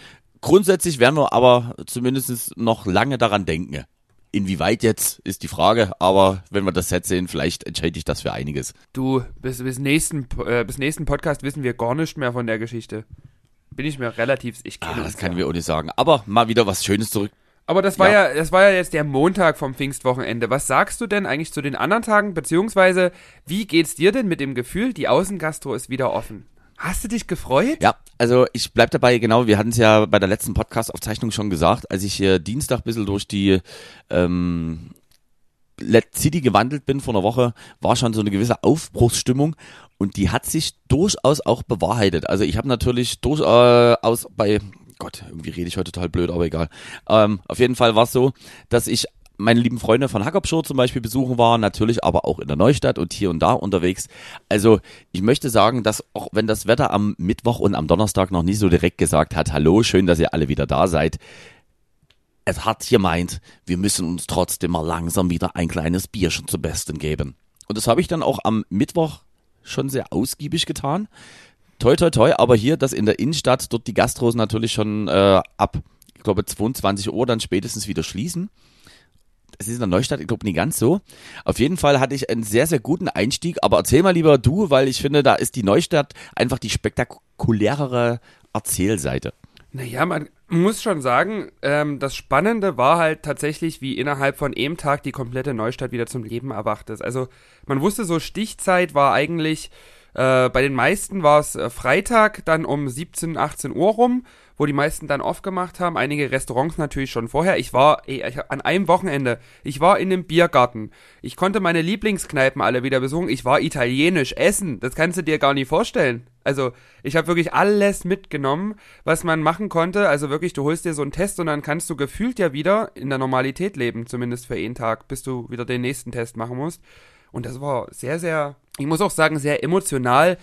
Speaker 1: Grundsätzlich werden wir aber zumindest noch lange daran denken. Inwieweit jetzt, ist die Frage, aber wenn wir das Set sehen, vielleicht entscheide ich das für einiges.
Speaker 2: Du, bis, bis, nächsten, äh, bis nächsten Podcast wissen wir gar nicht mehr von der Geschichte. Bin ich mir relativ, ich kenne
Speaker 1: Ah, das kann
Speaker 2: ja.
Speaker 1: wir auch nicht sagen. Aber mal wieder was Schönes zurück.
Speaker 2: Aber das war ja.
Speaker 1: Ja.
Speaker 2: das war ja jetzt der Montag vom Pfingstwochenende. Was sagst du denn eigentlich zu den anderen Tagen, beziehungsweise wie geht's dir denn mit dem Gefühl, die Außengastro ist wieder offen? Hast du dich gefreut?
Speaker 1: Ja, also ich bleib dabei, genau, wir hatten es ja bei der letzten Podcast-Aufzeichnung schon gesagt, als ich hier Dienstag ein bisschen durch die ähm, Let City gewandelt bin vor einer Woche, war schon so eine gewisse Aufbruchsstimmung und die hat sich durchaus auch bewahrheitet. Also ich habe natürlich durchaus bei Gott, irgendwie rede ich heute total blöd, aber egal. Ähm, auf jeden Fall war es so, dass ich meine lieben Freunde von Hackerpshow zum Beispiel besuchen war, natürlich aber auch in der Neustadt und hier und da unterwegs. Also ich möchte sagen, dass auch wenn das Wetter am Mittwoch und am Donnerstag noch nicht so direkt gesagt hat, hallo, schön, dass ihr alle wieder da seid, es hat gemeint, wir müssen uns trotzdem mal langsam wieder ein kleines Bierchen zum Besten geben. Und das habe ich dann auch am Mittwoch schon sehr ausgiebig getan. Toi, toi, toi, aber hier, das in der Innenstadt, dort die Gastros natürlich schon äh, ab, ich glaube, 22 Uhr dann spätestens wieder schließen. Es ist in der Neustadt, ich glaube, nicht ganz so. Auf jeden Fall hatte ich einen sehr, sehr guten Einstieg, aber erzähl mal lieber du, weil ich finde, da ist die Neustadt einfach die spektakulärere Erzählseite.
Speaker 2: Naja, man muss schon sagen, ähm, das Spannende war halt tatsächlich, wie innerhalb von einem Tag die komplette Neustadt wieder zum Leben erwacht ist. Also man wusste so, Stichzeit war eigentlich, äh, bei den meisten war es äh, Freitag, dann um 17, 18 Uhr rum wo die meisten dann aufgemacht haben. Einige Restaurants natürlich schon vorher. Ich war ey, ich, an einem Wochenende, ich war in einem Biergarten. Ich konnte meine Lieblingskneipen alle wieder besuchen. Ich war italienisch essen. Das kannst du dir gar nicht vorstellen. Also, ich habe wirklich alles mitgenommen, was man machen konnte. Also wirklich, du holst dir so einen Test und dann kannst du gefühlt ja wieder in der Normalität leben, zumindest für einen Tag, bis du wieder den nächsten Test machen musst. Und das war sehr, sehr, ich muss auch sagen, sehr emotional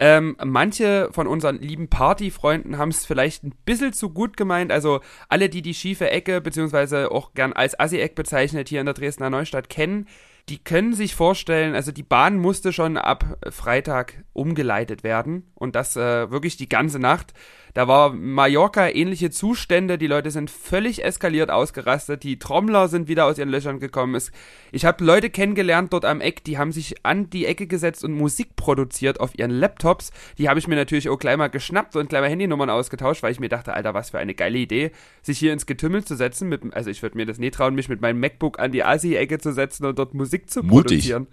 Speaker 2: ähm, manche von unseren lieben Partyfreunden haben es vielleicht ein bisschen zu gut gemeint. Also alle, die die schiefe Ecke, beziehungsweise auch gern als Assi-Eck bezeichnet, hier in der Dresdner Neustadt kennen, die können sich vorstellen, also die Bahn musste schon ab Freitag umgeleitet werden und das äh, wirklich die ganze Nacht. Da war Mallorca ähnliche Zustände. Die Leute sind völlig eskaliert ausgerastet. Die Trommler sind wieder aus ihren Löchern gekommen. Es, ich habe Leute kennengelernt dort am Eck, die haben sich an die Ecke gesetzt und Musik produziert auf ihren Laptops. Die habe ich mir natürlich auch gleich mal geschnappt und gleich mal Handynummern ausgetauscht, weil ich mir dachte, Alter, was für eine geile Idee, sich hier ins Getümmel zu setzen. Mit, also ich würde mir das nie trauen, mich mit meinem MacBook an die Asi-Ecke zu setzen und dort Musik zu
Speaker 1: Mutig.
Speaker 2: produzieren.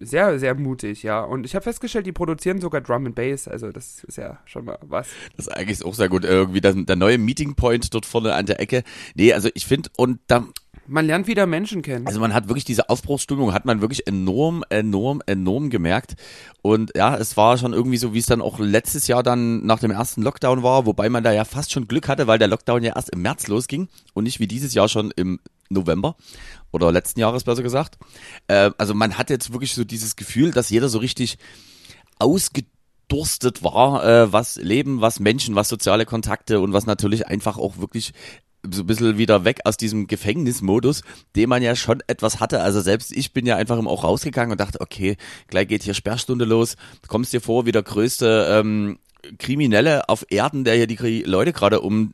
Speaker 2: Sehr, sehr mutig, ja. Und ich habe festgestellt, die produzieren sogar Drum and Bass. Also das ist ja schon mal was.
Speaker 1: Das ist eigentlich auch sehr gut. Irgendwie das, der neue Meeting Point dort vorne an der Ecke. Nee, also ich finde, und da,
Speaker 2: Man lernt wieder Menschen kennen.
Speaker 1: also man hat wirklich diese Aufbruchsstimmung, hat man wirklich enorm, enorm, enorm gemerkt. Und ja, es war schon irgendwie so, wie es dann auch letztes Jahr dann nach dem ersten Lockdown war, wobei man da ja fast schon Glück hatte, weil der Lockdown ja erst im März losging und nicht wie dieses Jahr schon im November oder letzten Jahres besser gesagt. Äh, also man hat jetzt wirklich so dieses Gefühl, dass jeder so richtig ausgedurstet war, äh, was Leben, was Menschen, was soziale Kontakte und was natürlich einfach auch wirklich so ein bisschen wieder weg aus diesem Gefängnismodus, den man ja schon etwas hatte. Also selbst ich bin ja einfach auch rausgegangen und dachte, okay, gleich geht hier Sperrstunde los. Kommst dir vor wie der größte ähm, Kriminelle auf Erden, der hier die Leute gerade um,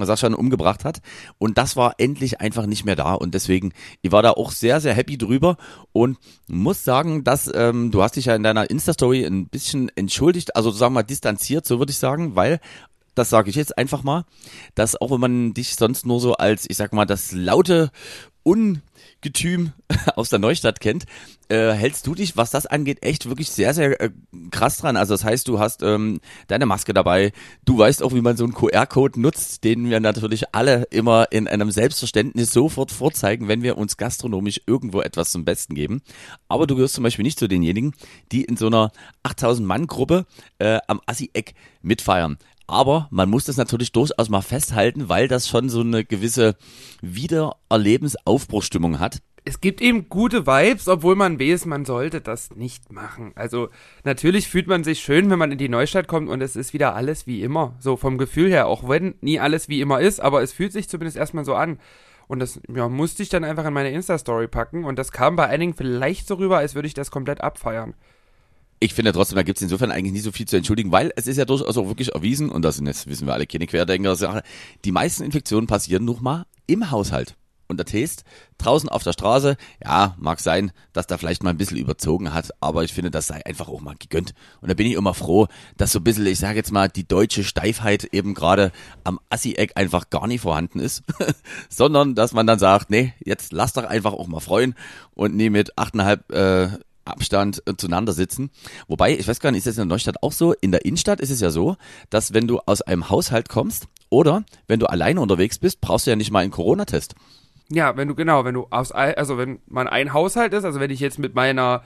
Speaker 1: sag schon, umgebracht hat. Und das war endlich einfach nicht mehr da. Und deswegen, ich war da auch sehr, sehr happy drüber und muss sagen, dass ähm, du hast dich ja in deiner Insta-Story ein bisschen entschuldigt, also sagen wir mal distanziert, so würde ich sagen, weil das sage ich jetzt einfach mal, dass auch wenn man dich sonst nur so als, ich sag mal, das laute Ungetüm aus der Neustadt kennt, äh, hältst du dich, was das angeht, echt wirklich sehr, sehr äh, krass dran. Also das heißt, du hast ähm, deine Maske dabei, du weißt auch, wie man so einen QR-Code nutzt, den wir natürlich alle immer in einem Selbstverständnis sofort vorzeigen, wenn wir uns gastronomisch irgendwo etwas zum Besten geben. Aber du gehörst zum Beispiel nicht zu denjenigen, die in so einer 8000-Mann-Gruppe äh, am Assi-Eck mitfeiern. Aber man muss das natürlich durchaus mal festhalten, weil das schon so eine gewisse Wiedererlebensaufbruchstimmung hat.
Speaker 2: es gibt eben gute Vibes, obwohl man weiß, man sollte das nicht machen. Also natürlich fühlt man sich schön, wenn man in die Neustadt kommt und es ist wieder alles wie immer. So vom Gefühl her, auch wenn nie alles wie immer ist, aber es fühlt sich zumindest erstmal so an. Und das ja, musste ich dann einfach in meine Insta-Story packen und das kam bei einigen vielleicht so rüber, als würde ich das komplett abfeiern.
Speaker 1: Ich finde trotzdem, da gibt es insofern eigentlich nicht so viel zu entschuldigen, weil es ist ja durchaus auch wirklich erwiesen, und das sind jetzt, wissen wir alle, keine Querdenker, die meisten Infektionen passieren noch mal im Haushalt. Und der Test draußen auf der Straße, ja, mag sein, dass da vielleicht mal ein bisschen überzogen hat, aber ich finde, das sei einfach auch mal gegönnt. Und da bin ich immer froh, dass so ein bisschen, ich sage jetzt mal, die deutsche Steifheit eben gerade am Assi-Eck einfach gar nicht vorhanden ist, sondern dass man dann sagt, nee, jetzt lass doch einfach auch mal freuen und nie mit achteinhalb äh, Abstand äh, zueinander sitzen. Wobei, ich weiß gar nicht, ist das in der Neustadt auch so? In der Innenstadt ist es ja so, dass wenn du aus einem Haushalt kommst oder wenn du alleine unterwegs bist, brauchst du ja nicht mal einen Corona-Test.
Speaker 2: Ja, wenn du, genau, wenn du aus, also wenn man ein Haushalt ist, also wenn ich jetzt mit meiner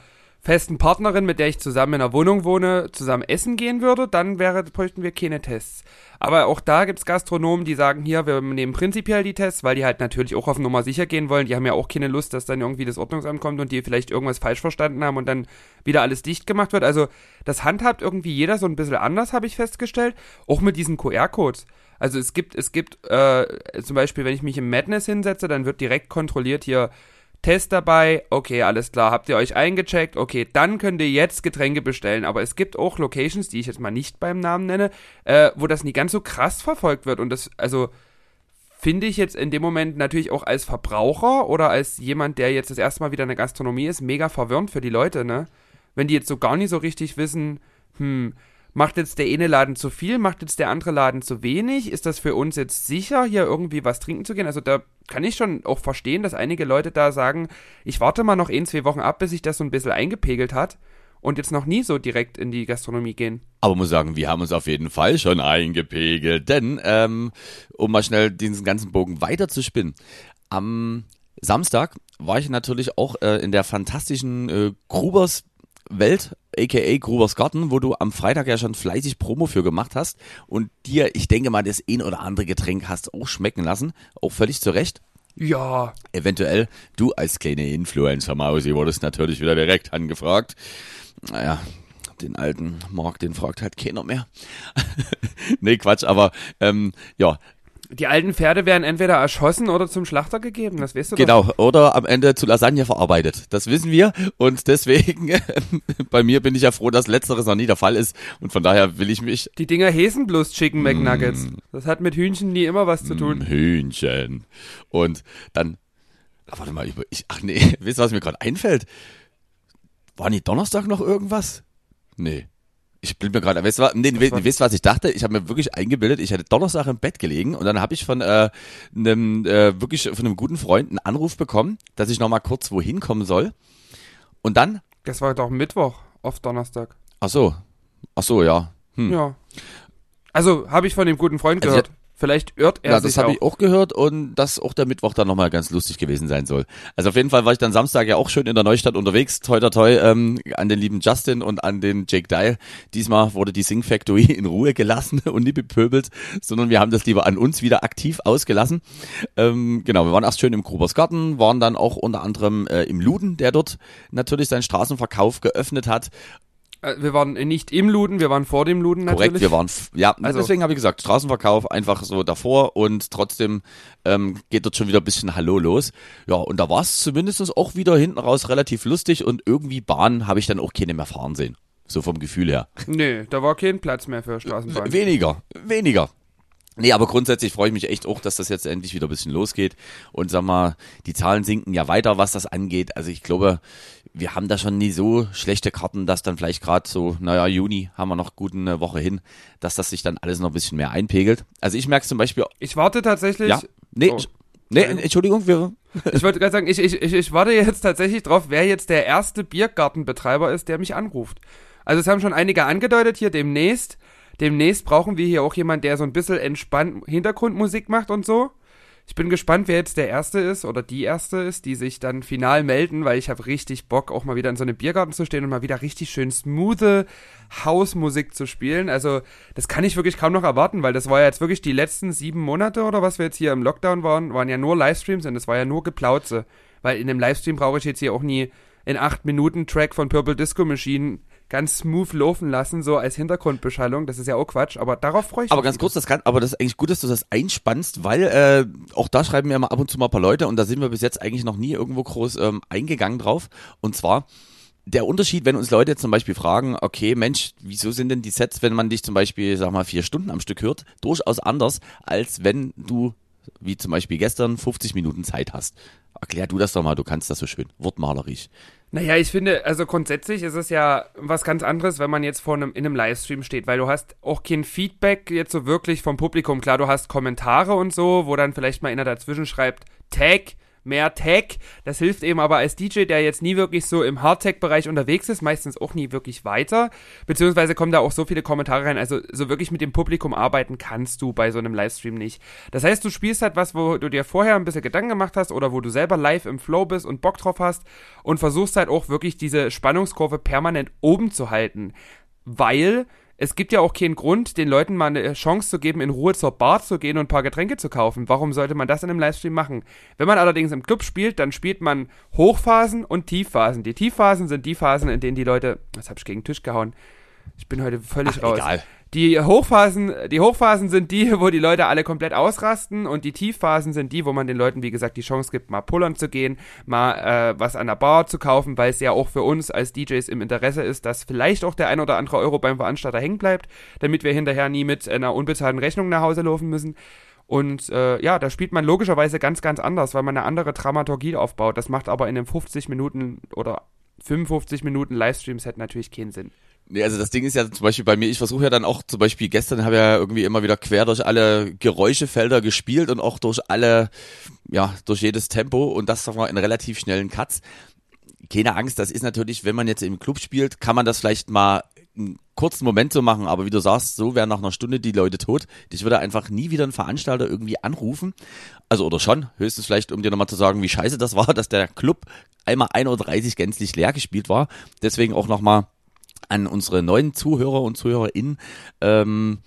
Speaker 2: festen Partnerin, mit der ich zusammen in einer Wohnung wohne, zusammen essen gehen würde, dann wäre, bräuchten wir keine Tests. Aber auch da gibt's Gastronomen, die sagen, hier, wir nehmen prinzipiell die Tests, weil die halt natürlich auch auf Nummer sicher gehen wollen. Die haben ja auch keine Lust, dass dann irgendwie das Ordnungsamt kommt und die vielleicht irgendwas falsch verstanden haben und dann wieder alles dicht gemacht wird. Also das handhabt irgendwie jeder so ein bisschen anders, habe ich festgestellt. Auch mit diesen QR-Codes. Also es gibt, es gibt äh, zum Beispiel, wenn ich mich im Madness hinsetze, dann wird direkt kontrolliert hier Test dabei, okay, alles klar, habt ihr euch eingecheckt, okay, dann könnt ihr jetzt Getränke bestellen. Aber es gibt auch Locations, die ich jetzt mal nicht beim Namen nenne, äh, wo das nie ganz so krass verfolgt wird. Und das, also finde ich jetzt in dem Moment natürlich auch als Verbraucher oder als jemand, der jetzt das erste Mal wieder in der Gastronomie ist, mega verwirrend für die Leute, ne? Wenn die jetzt so gar nicht so richtig wissen, hm, macht jetzt der eine Laden zu viel, macht jetzt der andere Laden zu wenig? Ist das für uns jetzt sicher, hier irgendwie was trinken zu gehen? Also da kann ich schon auch verstehen, dass einige Leute da sagen, ich warte mal noch ein, zwei Wochen ab, bis sich das so ein bisschen eingepegelt hat und jetzt noch nie so direkt in die Gastronomie gehen.
Speaker 1: Aber muss sagen, wir haben uns auf jeden Fall schon eingepegelt. Denn, ähm, um mal schnell diesen ganzen Bogen weiter zu spinnen, am Samstag war ich natürlich auch äh, in der fantastischen äh, Grubers Welt, aka Grubers Garten, wo du am Freitag ja schon fleißig Promo für gemacht hast und dir, ich denke mal, das ein oder andere Getränk hast auch schmecken lassen, auch völlig zu Recht.
Speaker 2: Ja,
Speaker 1: Eventuell, du als kleine Influencer-Mausi wurdest natürlich wieder direkt angefragt. Naja, den alten Mark, den fragt halt keiner mehr. nee, Quatsch, aber ähm, ja,
Speaker 2: die alten Pferde werden entweder erschossen oder zum Schlachter gegeben, das weißt du doch.
Speaker 1: genau. Oder am Ende zu Lasagne verarbeitet. Das wissen wir. Und deswegen, bei mir bin ich ja froh, dass letzteres noch nie der Fall ist. Und von daher will ich mich
Speaker 2: Die Dinger hießen bloß Chicken McNuggets. Das hat mit Hühnchen nie immer was zu tun.
Speaker 1: Mm, Hühnchen. Und dann, ah, warte mal, ich, ich, ach nee, wisst ihr, was mir gerade einfällt? War nicht Donnerstag noch irgendwas? Nee. Ich bin mir gerade, weißt du was, nee, wisst ihr, was ich dachte? Ich habe mir wirklich eingebildet, ich hätte Donnerstag im Bett gelegen und dann habe ich von äh, einem äh, wirklich von einem guten Freund einen Anruf bekommen, dass ich noch mal kurz wohin kommen soll. Und dann,
Speaker 2: Das war doch Mittwoch auf Donnerstag.
Speaker 1: ach so, ach so, ja. Hm.
Speaker 2: Ja. Also, habe ich von dem guten Freund
Speaker 1: Also
Speaker 2: gehört. Vielleicht irrt er
Speaker 1: Ja,
Speaker 2: sich
Speaker 1: das habe ich auch gehört und dass auch der Mittwoch dann nochmal ganz lustig gewesen sein soll. Also auf jeden Fall war ich dann Samstag ja auch schön in der Neustadt unterwegs, toi toi toi, ähm, an den lieben Justin und an den Jake Dial. Diesmal wurde die Sing Factory in Ruhe gelassen und nicht bepöbelt, sondern wir haben das lieber an uns wieder aktiv ausgelassen. Ähm, genau, wir waren erst schön im Grubers Garten, waren dann auch unter anderem äh, im Luden, der dort natürlich seinen Straßenverkauf geöffnet hat.
Speaker 2: Äh, Wir waren nicht im Luden, wir waren vor dem Luden natürlich.
Speaker 1: Korrekt, wir waren, ja,
Speaker 2: Also-
Speaker 1: deswegen habe ich gesagt, Straßenverkauf einfach so davor und trotzdem ähm, geht dort schon wieder ein bisschen Hallo los. Ja, und da war es zumindest auch wieder hinten raus relativ lustig und irgendwie Bahn habe ich dann auch keine mehr fahren sehen. So vom Gefühl her.
Speaker 2: Nee, da war kein Platz mehr für Straßenbahn.
Speaker 1: Weniger, weniger. Nee, aber grundsätzlich freue ich mich echt auch, dass das jetzt endlich wieder ein bisschen losgeht. Und sag mal, die Zahlen sinken ja weiter, was das angeht. Also ich glaube, wir haben da schon nie so schlechte Karten, dass dann vielleicht gerade so, naja, Juni haben wir noch gut eine Woche hin, dass das sich dann alles noch ein bisschen mehr einpegelt. Also ich merke zum Beispiel,
Speaker 2: Ich warte tatsächlich.
Speaker 1: ja, nee,
Speaker 2: Oh.
Speaker 1: nee, Entschuldigung, wir,
Speaker 2: Ich wollte gerade sagen, ich, ich, ich, ich warte jetzt tatsächlich drauf, wer jetzt der erste Biergartenbetreiber ist, der mich anruft. Also es haben schon einige angedeutet hier demnächst. Demnächst brauchen wir hier auch jemanden, der so ein bisschen entspannt Hintergrundmusik macht und so. Ich bin gespannt, wer jetzt der Erste ist oder die Erste ist, die sich dann final melden, weil ich habe richtig Bock, auch mal wieder in so einem Biergarten zu stehen und mal wieder richtig schön smoothe Hausmusik zu spielen. Also das kann ich wirklich kaum noch erwarten, weil das war ja jetzt wirklich die letzten sieben Monate oder was wir jetzt hier im Lockdown waren, waren ja nur Livestreams und das war ja nur Geplauze. Weil in einem Livestream brauche ich jetzt hier auch nie in acht Minuten Track von Purple Disco Machine ganz smooth laufen lassen, so als Hintergrundbeschallung. Das ist ja auch Quatsch, aber darauf freue ich
Speaker 1: Aber
Speaker 2: mich.
Speaker 1: ganz kurz, das kann, aber das ist eigentlich gut, dass du das einspannst, weil äh, auch da schreiben mir mal ab und zu mal ein paar Leute und da sind wir bis jetzt eigentlich noch nie irgendwo groß ähm, eingegangen drauf. Und zwar der Unterschied, wenn uns Leute zum Beispiel fragen, okay, Mensch, wieso sind denn die Sets, wenn man dich zum Beispiel, sag mal, vier Stunden am Stück hört, durchaus anders, als wenn du, wie zum Beispiel gestern, 50 Minuten Zeit hast. Erklär du das doch mal, du kannst das so schön, wortmalerisch.
Speaker 2: Naja, ich finde, also grundsätzlich ist es ja was ganz anderes, wenn man jetzt vor einem, in einem Livestream steht, weil du hast auch kein Feedback jetzt so wirklich vom Publikum. Klar, du hast Kommentare und so, wo dann vielleicht mal einer dazwischen schreibt, Tag, mehr Tech. Das hilft eben aber als DJ, der jetzt nie wirklich so im Hardtech-Bereich unterwegs ist, meistens auch nie wirklich weiter. Beziehungsweise kommen da auch so viele Kommentare rein. Also so wirklich mit dem Publikum arbeiten kannst du bei so einem Livestream nicht. Das heißt, du spielst halt was, wo du dir vorher ein bisschen Gedanken gemacht hast oder wo du selber live im Flow bist und Bock drauf hast und versuchst halt auch wirklich diese Spannungskurve permanent oben zu halten. Weil es gibt ja auch keinen Grund, den Leuten mal eine Chance zu geben, in Ruhe zur Bar zu gehen und ein paar Getränke zu kaufen. Warum sollte man das in einem Livestream machen? Wenn man allerdings im Club spielt, dann spielt man Hochphasen und Tiefphasen. Die Tiefphasen sind die Phasen, in denen die Leute. Was hab ich gegen den Tisch gehauen? Ich bin heute völlig
Speaker 1: Ach,
Speaker 2: raus.
Speaker 1: egal.
Speaker 2: Die Hochphasen, die Hochphasen sind die, wo die Leute alle komplett ausrasten und die Tiefphasen sind die, wo man den Leuten, wie gesagt, die Chance gibt, mal pullern zu gehen, mal äh, was an der Bar zu kaufen, weil es ja auch für uns als DJs im Interesse ist, dass vielleicht auch der ein oder andere Euro beim Veranstalter hängen bleibt, damit wir hinterher nie mit einer unbezahlten Rechnung nach Hause laufen müssen. Und äh, ja, da spielt man logischerweise ganz, ganz anders, weil man eine andere Dramaturgie aufbaut. Das macht aber in einem 50 Minuten oder 55 Minuten Livestream-Set natürlich keinen Sinn.
Speaker 1: Nee, also das Ding ist ja zum Beispiel bei mir, ich versuche ja dann auch zum Beispiel gestern habe ja irgendwie immer wieder quer durch alle Geräuschefelder gespielt und auch durch alle, ja, durch jedes Tempo und das sagen wir in relativ schnellen Cuts. Keine Angst, das ist natürlich, wenn man jetzt im Club spielt, kann man das vielleicht mal einen kurzen Moment so machen, aber wie du sagst, so wären nach einer Stunde die Leute tot. Ich würde einfach nie wieder einen Veranstalter irgendwie anrufen. Also oder schon, höchstens vielleicht, um dir nochmal zu sagen, wie scheiße das war, dass der Club einmal 1.30 Uhr gänzlich leer gespielt war. Deswegen auch nochmal an unsere neuen Zuhörer und ZuhörerInnen. Ähm,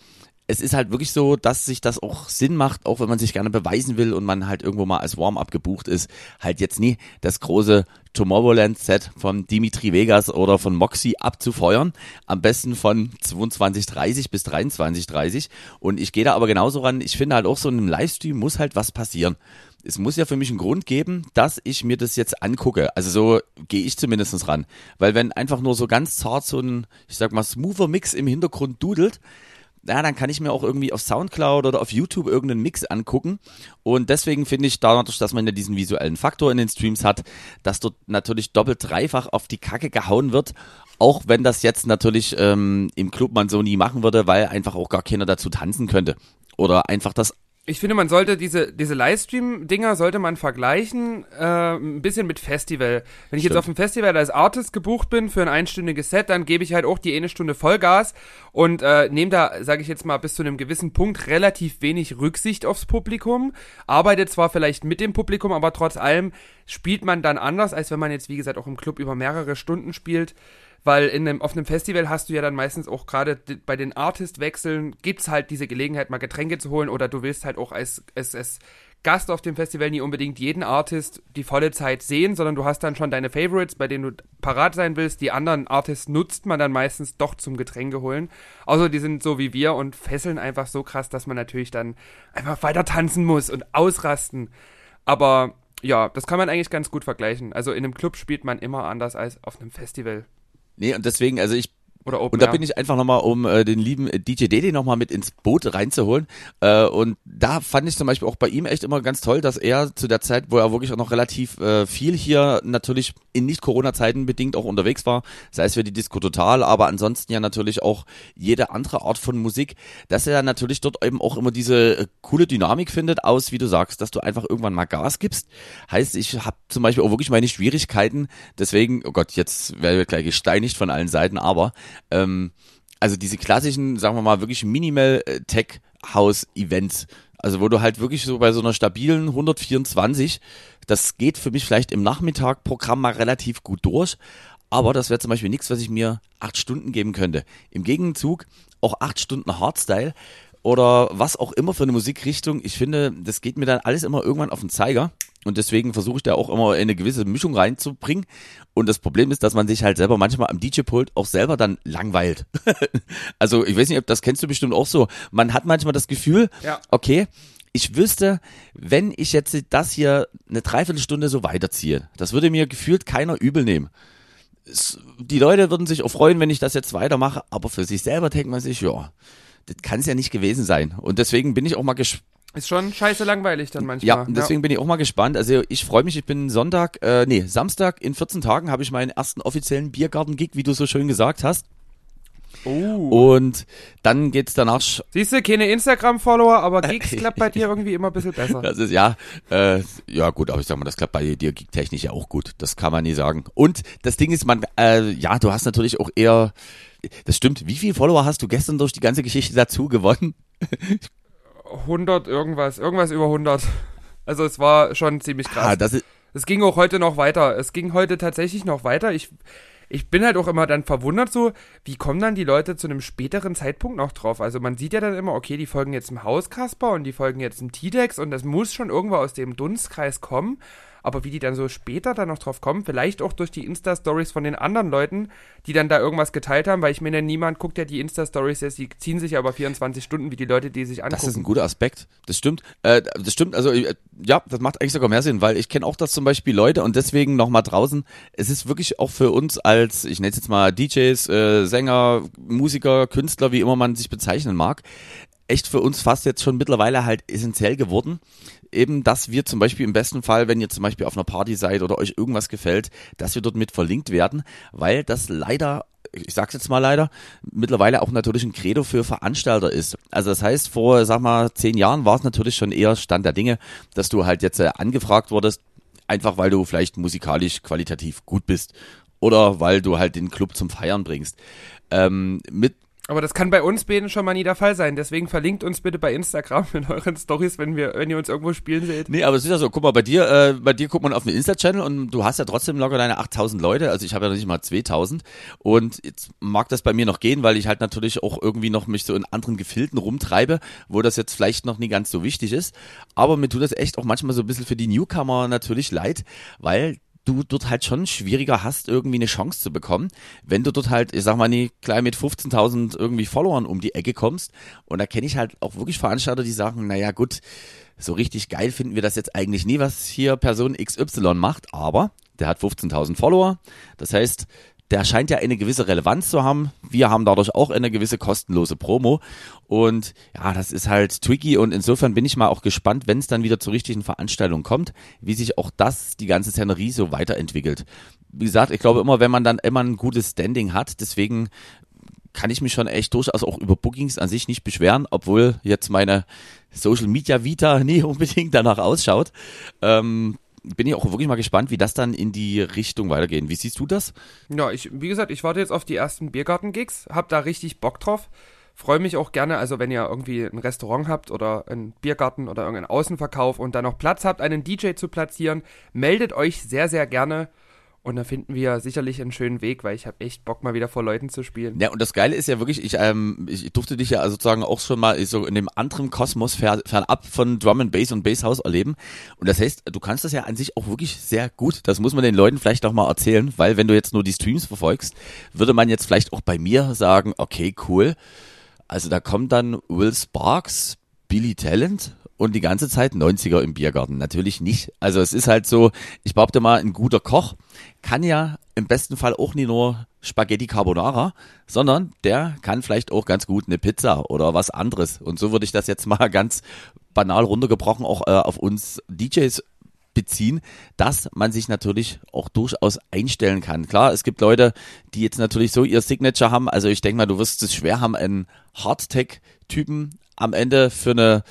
Speaker 1: es ist halt wirklich so, dass sich das auch Sinn macht, auch wenn man sich gerne beweisen will und man halt irgendwo mal als Warm-up gebucht ist, halt jetzt nie das große Tomorrowland-Set von Dimitri Vegas oder von Moxie abzufeuern. Am besten von 22.30 bis 23.30 Und ich gehe da aber genauso ran. Ich finde halt auch so in einem Livestream muss halt was passieren es muss ja für mich einen Grund geben, dass ich mir das jetzt angucke. Also so gehe ich zumindest ran. Weil wenn einfach nur so ganz zart so ein, ich sag mal, smoother Mix im Hintergrund dudelt, na, dann kann ich mir auch irgendwie auf Soundcloud oder auf YouTube irgendeinen Mix angucken. Und deswegen finde ich dadurch, dass man ja diesen visuellen Faktor in den Streams hat, dass dort natürlich doppelt dreifach auf die Kacke gehauen wird. Auch wenn das jetzt natürlich ähm, im Club man so nie machen würde, weil einfach auch gar keiner dazu tanzen könnte. Oder einfach das
Speaker 2: ich finde, man sollte diese, diese Livestream-Dinger sollte man vergleichen äh, ein bisschen mit Festival. Wenn ich
Speaker 1: Stimmt.
Speaker 2: jetzt auf dem Festival als Artist gebucht bin für ein einstündiges Set, dann gebe ich halt auch die eine Stunde Vollgas und äh, nehme da, sage ich jetzt mal, bis zu einem gewissen Punkt relativ wenig Rücksicht aufs Publikum. Arbeite zwar vielleicht mit dem Publikum, aber trotz allem spielt man dann anders, als wenn man jetzt, wie gesagt, auch im Club über mehrere Stunden spielt weil in einem, auf einem Festival hast du ja dann meistens auch gerade bei den Artist-Wechseln gibt's halt diese Gelegenheit, mal Getränke zu holen oder du willst halt auch als, als, als Gast auf dem Festival nie unbedingt jeden Artist die volle Zeit sehen, sondern du hast dann schon deine Favorites, bei denen du parat sein willst. Die anderen Artists nutzt man dann meistens doch zum Getränke holen. Außer die sind so wie wir und fesseln einfach so krass, dass man natürlich dann einfach weiter tanzen muss und ausrasten. Aber ja, das kann man eigentlich ganz gut vergleichen. Also in einem Club spielt man immer anders als auf einem Festival.
Speaker 1: Nee, und deswegen, also ich
Speaker 2: Oder Open
Speaker 1: Und da bin ich einfach nochmal, um äh, den lieben äh, DJ Dede nochmal mit ins Boot reinzuholen. Äh, und da fand ich zum Beispiel auch bei ihm echt immer ganz toll, dass er zu der Zeit, wo er wirklich auch noch relativ äh, viel hier natürlich in Nicht-Corona-Zeiten bedingt auch unterwegs war, sei es für die Disco Total, aber ansonsten ja natürlich auch jede andere Art von Musik, dass er natürlich dort eben auch immer diese äh, coole Dynamik findet aus, wie du sagst, dass du einfach irgendwann mal Gas gibst. Heißt, ich habe zum Beispiel auch wirklich meine Schwierigkeiten, deswegen, oh Gott, jetzt werden wir gleich gesteinigt von allen Seiten, aber ähm, also diese klassischen, sagen wir mal, wirklich Minimal äh, Tech House Events, also wo du halt wirklich so bei so einer stabilen 124, das geht für mich vielleicht im Nachmittag-Programm mal relativ gut durch, aber das wäre zum Beispiel nichts, was ich mir acht Stunden geben könnte. Im Gegenzug auch acht Stunden Hardstyle oder was auch immer für eine Musikrichtung. Ich finde, das geht mir dann alles immer irgendwann auf den Zeiger. Und deswegen versuche ich da auch immer eine gewisse Mischung reinzubringen. Und das Problem ist, dass man sich halt selber manchmal am DJ-Pult auch selber dann langweilt. also ich weiß nicht, ob das kennst du bestimmt auch so. Man hat manchmal das Gefühl,
Speaker 2: Ja.
Speaker 1: okay, ich wüsste, wenn ich jetzt das hier eine Dreiviertelstunde so weiterziehe, das würde mir gefühlt keiner übel nehmen. Die Leute würden sich auch freuen, wenn ich das jetzt weitermache, aber für sich selber denkt man sich, ja, das kann es ja nicht gewesen sein. Und deswegen bin ich auch mal gespannt.
Speaker 2: Ist schon scheiße langweilig dann manchmal.
Speaker 1: Ja, deswegen bin ich auch mal gespannt. Also ich freue mich, ich bin Sonntag, äh, nee, Samstag in 14 Tagen habe ich meinen ersten offiziellen Biergarten-Gig, wie du so schön gesagt hast.
Speaker 2: Oh.
Speaker 1: Und dann geht's danach.
Speaker 2: Siehst du, keine Instagram-Follower, aber Gigs klappt bei dir irgendwie immer ein bisschen besser.
Speaker 1: Das ist ja, äh, ja gut, aber ich sag mal, das klappt bei dir technisch ja auch gut. Das kann man nie sagen. Und das Ding ist, man, äh, ja, du hast natürlich auch eher, das stimmt. Wie viele Follower hast du gestern durch die ganze Geschichte dazu gewonnen?
Speaker 2: 100 irgendwas, irgendwas über 100. Also es war schon ziemlich krass.
Speaker 1: Ah, das ist,
Speaker 2: Es ging auch heute noch weiter. Es ging heute tatsächlich noch weiter. Ich, ich bin halt auch immer dann verwundert so, wie kommen dann die Leute zu einem späteren Zeitpunkt noch drauf? Also man sieht ja dann immer, okay, die folgen jetzt im Hauskasper und die folgen jetzt im T-Dex und das muss schon irgendwo aus dem Dunstkreis kommen. Aber wie die dann so später dann noch drauf kommen, vielleicht auch durch die Insta-Stories von den anderen Leuten, die dann da irgendwas geteilt haben, weil ich meine, niemand guckt ja die Insta-Stories jetzt, die ziehen sich ja aber 24 Stunden, wie die Leute, die sich angucken.
Speaker 1: Das ist ein guter Aspekt. Das stimmt. Äh, das stimmt. Also äh, ja, das macht eigentlich sogar mehr Sinn, weil ich kenne auch das zum Beispiel Leute und deswegen nochmal draußen. Es ist wirklich auch für uns als, ich nenne es jetzt mal DJs, äh, Sänger, Musiker, Künstler, wie immer man sich bezeichnen mag, echt für uns fast jetzt schon mittlerweile halt essentiell geworden. Eben, dass wir zum Beispiel im besten Fall, wenn ihr zum Beispiel auf einer Party seid oder euch irgendwas gefällt, dass wir dort mit verlinkt werden, weil das leider ich sag's jetzt mal leider, mittlerweile auch natürlich ein Credo für Veranstalter ist. Also das heißt, vor, sag mal, zehn Jahren war es natürlich schon eher Stand der Dinge, dass du halt jetzt äh, angefragt wurdest, einfach weil du vielleicht musikalisch qualitativ gut bist oder weil du halt den Club zum Feiern bringst. Ähm, mit
Speaker 2: Aber das kann bei uns beiden schon mal nie der Fall sein. Deswegen verlinkt uns bitte bei Instagram in euren Stories, wenn wir, wenn ihr uns irgendwo spielen seht.
Speaker 1: Nee, aber es ist ja so, guck mal, bei dir, äh, bei dir guckt man auf den Insta-Channel und du hast ja trotzdem locker deine 8000 Leute, also ich habe ja noch nicht mal 2000 und jetzt mag das bei mir noch gehen, weil ich halt natürlich auch irgendwie noch mich so in anderen Gefilden rumtreibe, wo das jetzt vielleicht noch nie ganz so wichtig ist, aber mir tut das echt auch manchmal so ein bisschen für die Newcomer natürlich leid, weil du dort halt schon schwieriger hast, irgendwie eine Chance zu bekommen, wenn du dort halt, ich sag mal, nicht gleich mit 15.000 irgendwie Followern um die Ecke kommst. Und da kenne ich halt auch wirklich Veranstalter, die sagen, naja gut, so richtig geil finden wir das jetzt eigentlich nie, was hier Person XY macht, aber der hat 15.000 Follower. Das heißt, der scheint ja eine gewisse Relevanz zu haben. Wir haben dadurch auch eine gewisse kostenlose Promo. Und ja, das ist halt tricky und insofern bin ich mal auch gespannt, wenn es dann wieder zur richtigen Veranstaltung kommt, wie sich auch das, die ganze Szenerie so weiterentwickelt. Wie gesagt, ich glaube immer, wenn man dann immer ein gutes Standing hat, deswegen kann ich mich schon echt durchaus auch über Bookings an sich nicht beschweren, obwohl jetzt meine Social Media Vita nie unbedingt danach ausschaut. Ähm, bin ich auch wirklich mal gespannt, wie das dann in die Richtung weitergeht. Wie siehst du das?
Speaker 2: Ja, ich, wie gesagt, ich warte jetzt auf die ersten Biergarten-Gigs, hab da richtig Bock drauf. Freue mich auch gerne, also wenn ihr irgendwie ein Restaurant habt oder einen Biergarten oder irgendeinen Außenverkauf und da noch Platz habt, einen DJ zu platzieren, meldet euch sehr, sehr gerne. Und dann finden wir sicherlich einen schönen Weg, weil ich habe echt Bock, mal wieder vor Leuten zu spielen.
Speaker 1: Ja, und das Geile ist ja wirklich, ich, ähm, ich durfte dich ja sozusagen auch schon mal so in dem anderen Kosmos fer fernab von Drum and Bass und Basshouse erleben. Und das heißt, du kannst das ja an sich auch wirklich sehr gut. Das muss man den Leuten vielleicht auch mal erzählen, weil wenn du jetzt nur die Streams verfolgst, würde man jetzt vielleicht auch bei mir sagen, okay, cool. Also da kommt dann Will Sparks, Billy Talent und die ganze Zeit 90er im Biergarten. Natürlich nicht. Also es ist halt so, ich behaupte mal, ein guter Koch kann ja im besten Fall auch nicht nur Spaghetti Carbonara, sondern der kann vielleicht auch ganz gut eine Pizza oder was anderes. Und so würde ich das jetzt mal ganz banal runtergebrochen auch äh, auf uns DJs beziehen, dass man sich natürlich auch durchaus einstellen kann. Klar, es gibt Leute, die jetzt natürlich so ihr Signature haben. Also ich denke mal, du wirst es schwer haben, einen Hardtech-Typen am Ende für eine,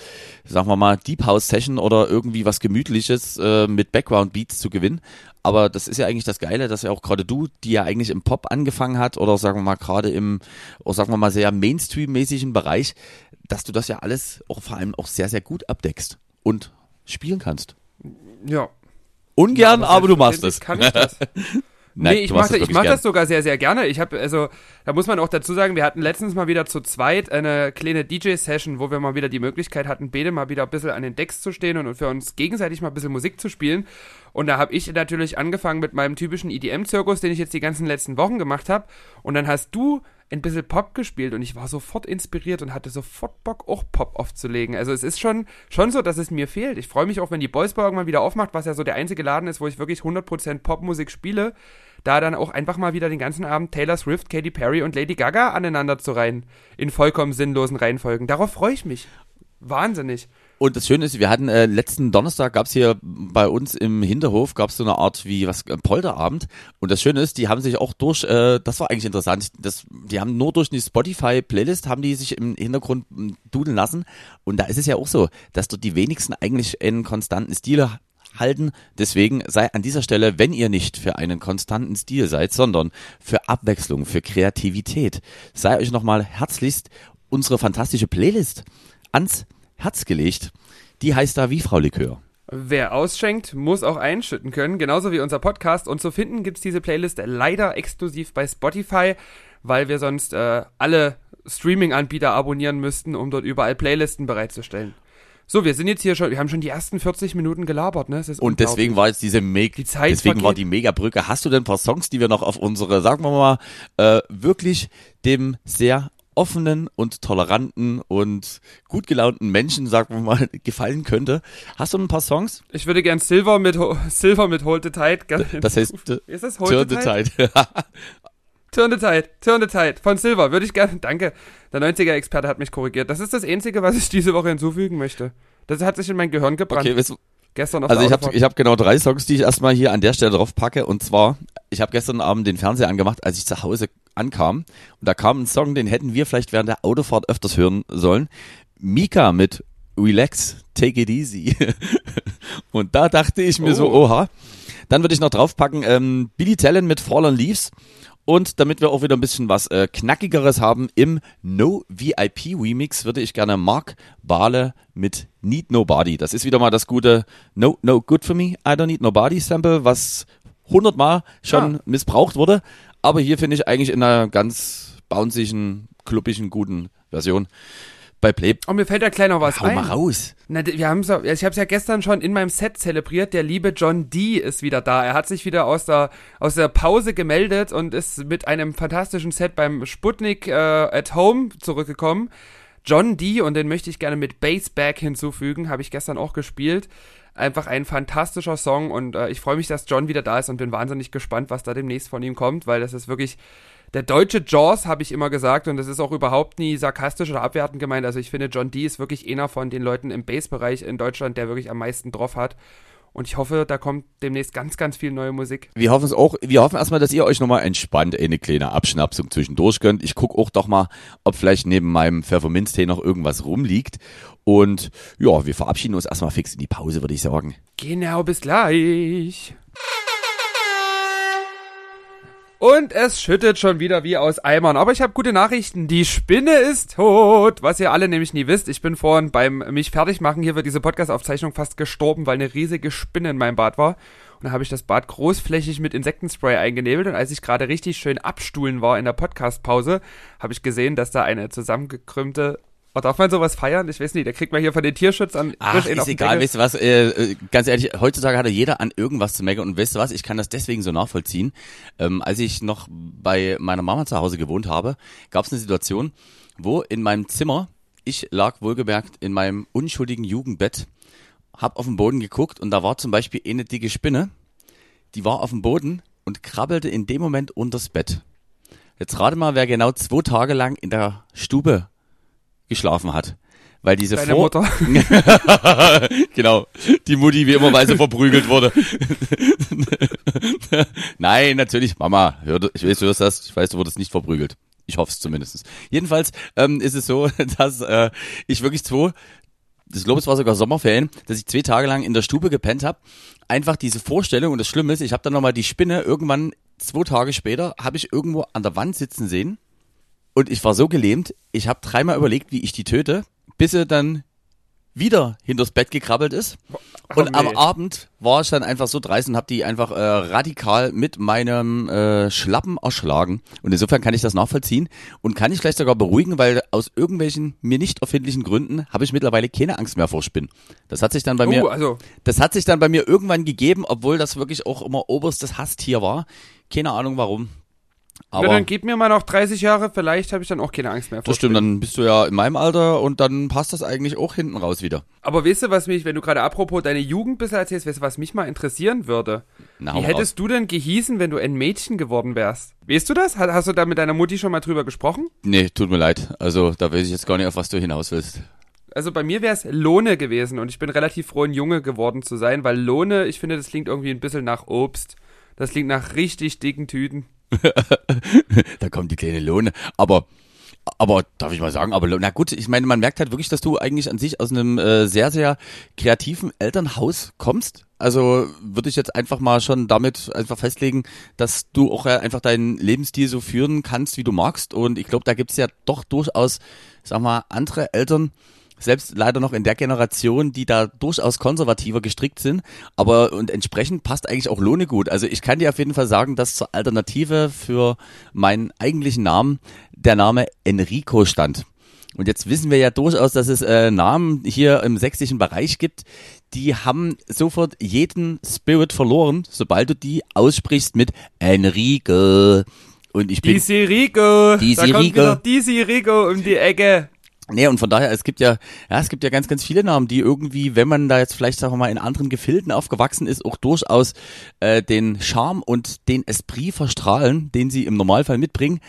Speaker 1: sagen wir mal, Deep House Session oder irgendwie was Gemütliches äh, mit Background Beats zu gewinnen. Aber das ist ja eigentlich das Geile, dass ja auch gerade du, die ja eigentlich im Pop angefangen hat oder sagen wir mal gerade im, oder sagen wir mal sehr Mainstream-mäßigen Bereich, dass du das ja alles auch vor allem auch sehr, sehr gut abdeckst und spielen kannst.
Speaker 2: Ja.
Speaker 1: Ungern, aber, du machst es.
Speaker 2: Kann ich das.
Speaker 1: Nein,
Speaker 2: nee, ich mache
Speaker 1: es
Speaker 2: ich mach
Speaker 1: gern.
Speaker 2: das sogar sehr, sehr gerne. Ich habe, also, da muss man auch dazu sagen, wir hatten letztens mal wieder zu zweit eine kleine DJ-Session, wo wir mal wieder die Möglichkeit hatten, beide mal wieder ein bisschen an den Decks zu stehen und für uns gegenseitig mal ein bisschen Musik zu spielen. Und da habe ich natürlich angefangen mit meinem typischen EDM-Zirkus, den ich jetzt die ganzen letzten Wochen gemacht habe. Und dann hast du ein bisschen Pop gespielt und ich war sofort inspiriert und hatte sofort Bock, auch Pop aufzulegen. Also es ist schon, schon so, dass es mir fehlt. Ich freue mich auch, wenn die Boys Bar irgendwann wieder aufmacht, was ja so der einzige Laden ist, wo ich wirklich 100% Popmusik spiele, da dann auch einfach mal wieder den ganzen Abend Taylor Swift, Katy Perry und Lady Gaga aneinander zu reihen. In vollkommen sinnlosen Reihenfolgen. Darauf freue ich mich. Wahnsinnig.
Speaker 1: Und das Schöne ist, wir hatten äh, letzten Donnerstag gab's hier bei uns im Hinterhof gab's so eine Art wie was äh, Polterabend. Und das Schöne ist, die haben sich auch durch, äh, das war eigentlich interessant, das, die haben nur durch die Spotify-Playlist haben die sich im Hintergrund dudeln lassen. Und da ist es ja auch so, dass dort die wenigsten eigentlich einen konstanten Stil halten. Deswegen sei an dieser Stelle, wenn ihr nicht für einen konstanten Stil seid, sondern für Abwechslung, für Kreativität, sei euch nochmal herzlichst unsere fantastische Playlist ans Herz gelegt. Die heißt da wie Frau Likör.
Speaker 2: Wer ausschenkt, muss auch einschütten können, genauso wie unser Podcast. Und zu finden gibt's diese Playlist leider exklusiv bei Spotify, weil wir sonst äh, alle Streaming-Anbieter abonnieren müssten, um dort überall Playlisten bereitzustellen. So, wir sind jetzt hier schon, wir haben schon die ersten 40 Minuten gelabert, ne?
Speaker 1: Und deswegen war jetzt diese Meg
Speaker 2: Die Zeit
Speaker 1: deswegen war
Speaker 2: vergeht.
Speaker 1: die Mega-Brücke. Hast du denn ein paar Songs, die wir noch auf unsere, sagen wir mal, äh, wirklich dem sehr offenen und toleranten und gut gelaunten Menschen, sagen wir mal, gefallen könnte? Hast du ein paar Songs?
Speaker 2: Ich würde gern Silver mit Silver mit Hold the Tide.
Speaker 1: Das heißt,
Speaker 2: ist das Hold
Speaker 1: the
Speaker 2: Tide? Turn the Tide, Turn the Tide von Silver würde ich gerne. Danke. Der 90er Experte hat mich korrigiert. Das ist das einzige, was ich diese Woche hinzufügen möchte. Das hat sich in mein Gehirn gebrannt.
Speaker 1: okay, weißt du,
Speaker 2: Gestern auf
Speaker 1: Also ich habe ich hab genau drei Songs, die ich erstmal hier an der Stelle drauf packe. Und zwar, ich habe gestern Abend den Fernseher angemacht, als ich zu Hause ankam. Und da kam ein Song, den hätten wir vielleicht während der Autofahrt öfters hören sollen. Mika mit Relax, Take It Easy. und da dachte ich mir so,
Speaker 2: Oh.
Speaker 1: oha. Dann würde ich noch draufpacken, ähm, Billy Talent mit Fallen Leaves. Und damit wir auch wieder ein bisschen was äh, Knackigeres haben, im No VIP Remix würde ich gerne Mark Bale mit Need Nobody. Das ist wieder mal das gute No, No Good for Me, I Don't Need Nobody Sample, was hundertmal schon
Speaker 2: Ah.
Speaker 1: missbraucht wurde. Aber hier finde ich eigentlich in einer ganz bouncigen, kluppigen, guten Version. Bei Play.
Speaker 2: Oh, mir fällt da gleich noch was
Speaker 1: Hau
Speaker 2: ein.
Speaker 1: mal raus.
Speaker 2: Na, wir haben's, ja- ich habe es ja gestern schon in meinem Set zelebriert. Der liebe John D ist wieder da. Er hat sich wieder aus der aus der Pause gemeldet und ist mit einem fantastischen Set beim Sputnik äh, at Home zurückgekommen. John D und den möchte ich gerne mit Bassback hinzufügen. Habe ich gestern auch gespielt. Einfach ein fantastischer Song und äh, ich freue mich, dass John wieder da ist und bin wahnsinnig gespannt, was da demnächst von ihm kommt, weil das ist wirklich der deutsche Jaws, habe ich immer gesagt, und das ist auch überhaupt nie sarkastisch oder abwertend gemeint. Also ich finde, John D ist wirklich einer von den Leuten im Bass-Bereich in Deutschland, der wirklich am meisten drauf hat. Und ich hoffe, da kommt demnächst ganz, ganz viel neue Musik.
Speaker 1: Wir hoffen es auch, wir hoffen erstmal, dass ihr euch nochmal entspannt eine kleine Abschnapsung zwischendurch gönnt. Ich gucke auch doch mal, ob vielleicht neben meinem Pfefferminztee noch irgendwas rumliegt. Und ja, wir verabschieden uns erstmal fix in die Pause, würde ich sagen.
Speaker 2: Genau, bis gleich. Und es schüttet schon wieder wie aus Eimern. Aber ich habe gute Nachrichten. Die Spinne ist tot. Was ihr alle nämlich nie wisst. Ich bin vorhin beim mich fertig machen hier für diese Podcast-Aufzeichnung fast gestorben, weil eine riesige Spinne in meinem Bad war. Und dann habe ich das Bad großflächig mit Insektenspray eingenebelt. Und als ich gerade richtig schön abstuhlen war in der Podcast-Pause, habe ich gesehen, dass da eine zusammengekrümmte... Oh, darf man sowas feiern? Ich weiß nicht, da kriegt man hier von den Tierschützern
Speaker 1: Ach,
Speaker 2: frisch
Speaker 1: ist egal, weißt du was, äh, äh, ganz ehrlich, heutzutage hat jeder an irgendwas zu meckern und weißt du was, ich kann das deswegen so nachvollziehen. Ähm, als ich noch bei meiner Mama zu Hause gewohnt habe, gab es eine Situation, wo in meinem Zimmer, ich lag wohlgemerkt in meinem unschuldigen Jugendbett, hab auf den Boden geguckt und da war zum Beispiel eine dicke Spinne, die war auf dem Boden und krabbelte in dem Moment unters Bett. Jetzt rate mal, wer genau zwei Tage lang in der Stube geschlafen hat. Weil diese
Speaker 2: Deine
Speaker 1: Vor
Speaker 2: Mutter.
Speaker 1: genau, die Mutti wie immer, weil sie verprügelt wurde. Nein, natürlich, Mama, hör, ich weiß, du hörst das, ich weiß, du wurdest nicht verprügelt. Ich hoffe es zumindest. Jedenfalls ähm, ist es so, dass äh, ich wirklich zwei, das glaube es war sogar Sommerferien, dass ich zwei Tage lang in der Stube gepennt habe. Einfach diese Vorstellung und das Schlimme ist, ich habe dann nochmal die Spinne irgendwann zwei Tage später, habe ich irgendwo an der Wand sitzen sehen und ich war so gelähmt, ich habe dreimal überlegt, wie ich die töte, bis sie dann wieder hinters Bett gekrabbelt ist. Und
Speaker 2: Oh,
Speaker 1: am
Speaker 2: nee.
Speaker 1: Abend war ich dann einfach so dreist und habe die einfach äh, radikal mit meinem äh, Schlappen erschlagen. Und insofern kann ich das nachvollziehen und kann ich gleich sogar beruhigen, weil aus irgendwelchen mir nicht erfindlichen Gründen habe ich mittlerweile keine Angst mehr vor Spinnen. Das hat sich dann bei mir,
Speaker 2: Oh, also
Speaker 1: das hat sich dann bei mir irgendwann gegeben, obwohl das wirklich auch immer oberstes Hasstier war. Keine Ahnung warum. Aber
Speaker 2: dann gib mir mal noch 30 Jahre, vielleicht habe ich dann auch keine Angst mehr vor
Speaker 1: das stimmt, dann bist du ja in meinem Alter und dann passt das eigentlich auch hinten raus wieder.
Speaker 2: Aber weißt du, was mich, wenn du gerade apropos deine Jugend bisher erzählst, weißt du, was mich mal interessieren würde?
Speaker 1: Na,
Speaker 2: Wie hättest du denn gehießen, wenn du ein Mädchen geworden wärst? Weißt du das? Hast, hast du da mit deiner Mutti schon mal drüber gesprochen?
Speaker 1: Nee, tut mir leid. Also da weiß ich jetzt gar nicht, auf was du hinaus willst.
Speaker 2: Also bei mir wäre es Lohne gewesen und ich bin relativ froh, ein Junge geworden zu sein, weil Lohne, ich finde, das klingt irgendwie ein bisschen nach Obst. Das klingt nach richtig dicken Tüten.
Speaker 1: da kommt die kleine Lohne. Aber aber darf ich mal sagen, aber na gut, ich meine, man merkt halt wirklich, dass du eigentlich an sich aus einem äh, sehr, sehr kreativen Elternhaus kommst. Also würde ich jetzt einfach mal schon damit einfach festlegen, dass du auch einfach deinen Lebensstil so führen kannst, wie du magst. Und ich glaube, da gibt's ja doch durchaus, sag mal, andere Eltern, selbst leider noch in der Generation, die da durchaus konservativer gestrickt sind, aber und entsprechend passt eigentlich auch Lohne gut. Also ich kann dir auf jeden Fall sagen, dass zur Alternative für meinen eigentlichen Namen der Name Enrico stand. Und jetzt wissen wir ja durchaus, dass es äh, Namen hier im sächsischen Bereich gibt, die haben sofort jeden Spirit verloren, sobald du die aussprichst mit Enrico. Und ich bin.
Speaker 2: Disi Rico.
Speaker 1: Disi
Speaker 2: da kommt
Speaker 1: Rico.
Speaker 2: wieder Disi Rico um die Ecke.
Speaker 1: Nee, und von daher, es gibt ja, ja, es gibt ja ganz, ganz viele Namen, die irgendwie, wenn man da jetzt vielleicht, sagen wir mal, in anderen Gefilden aufgewachsen ist, auch durchaus äh, den Charme und den Esprit verstrahlen, den sie im Normalfall mitbringen,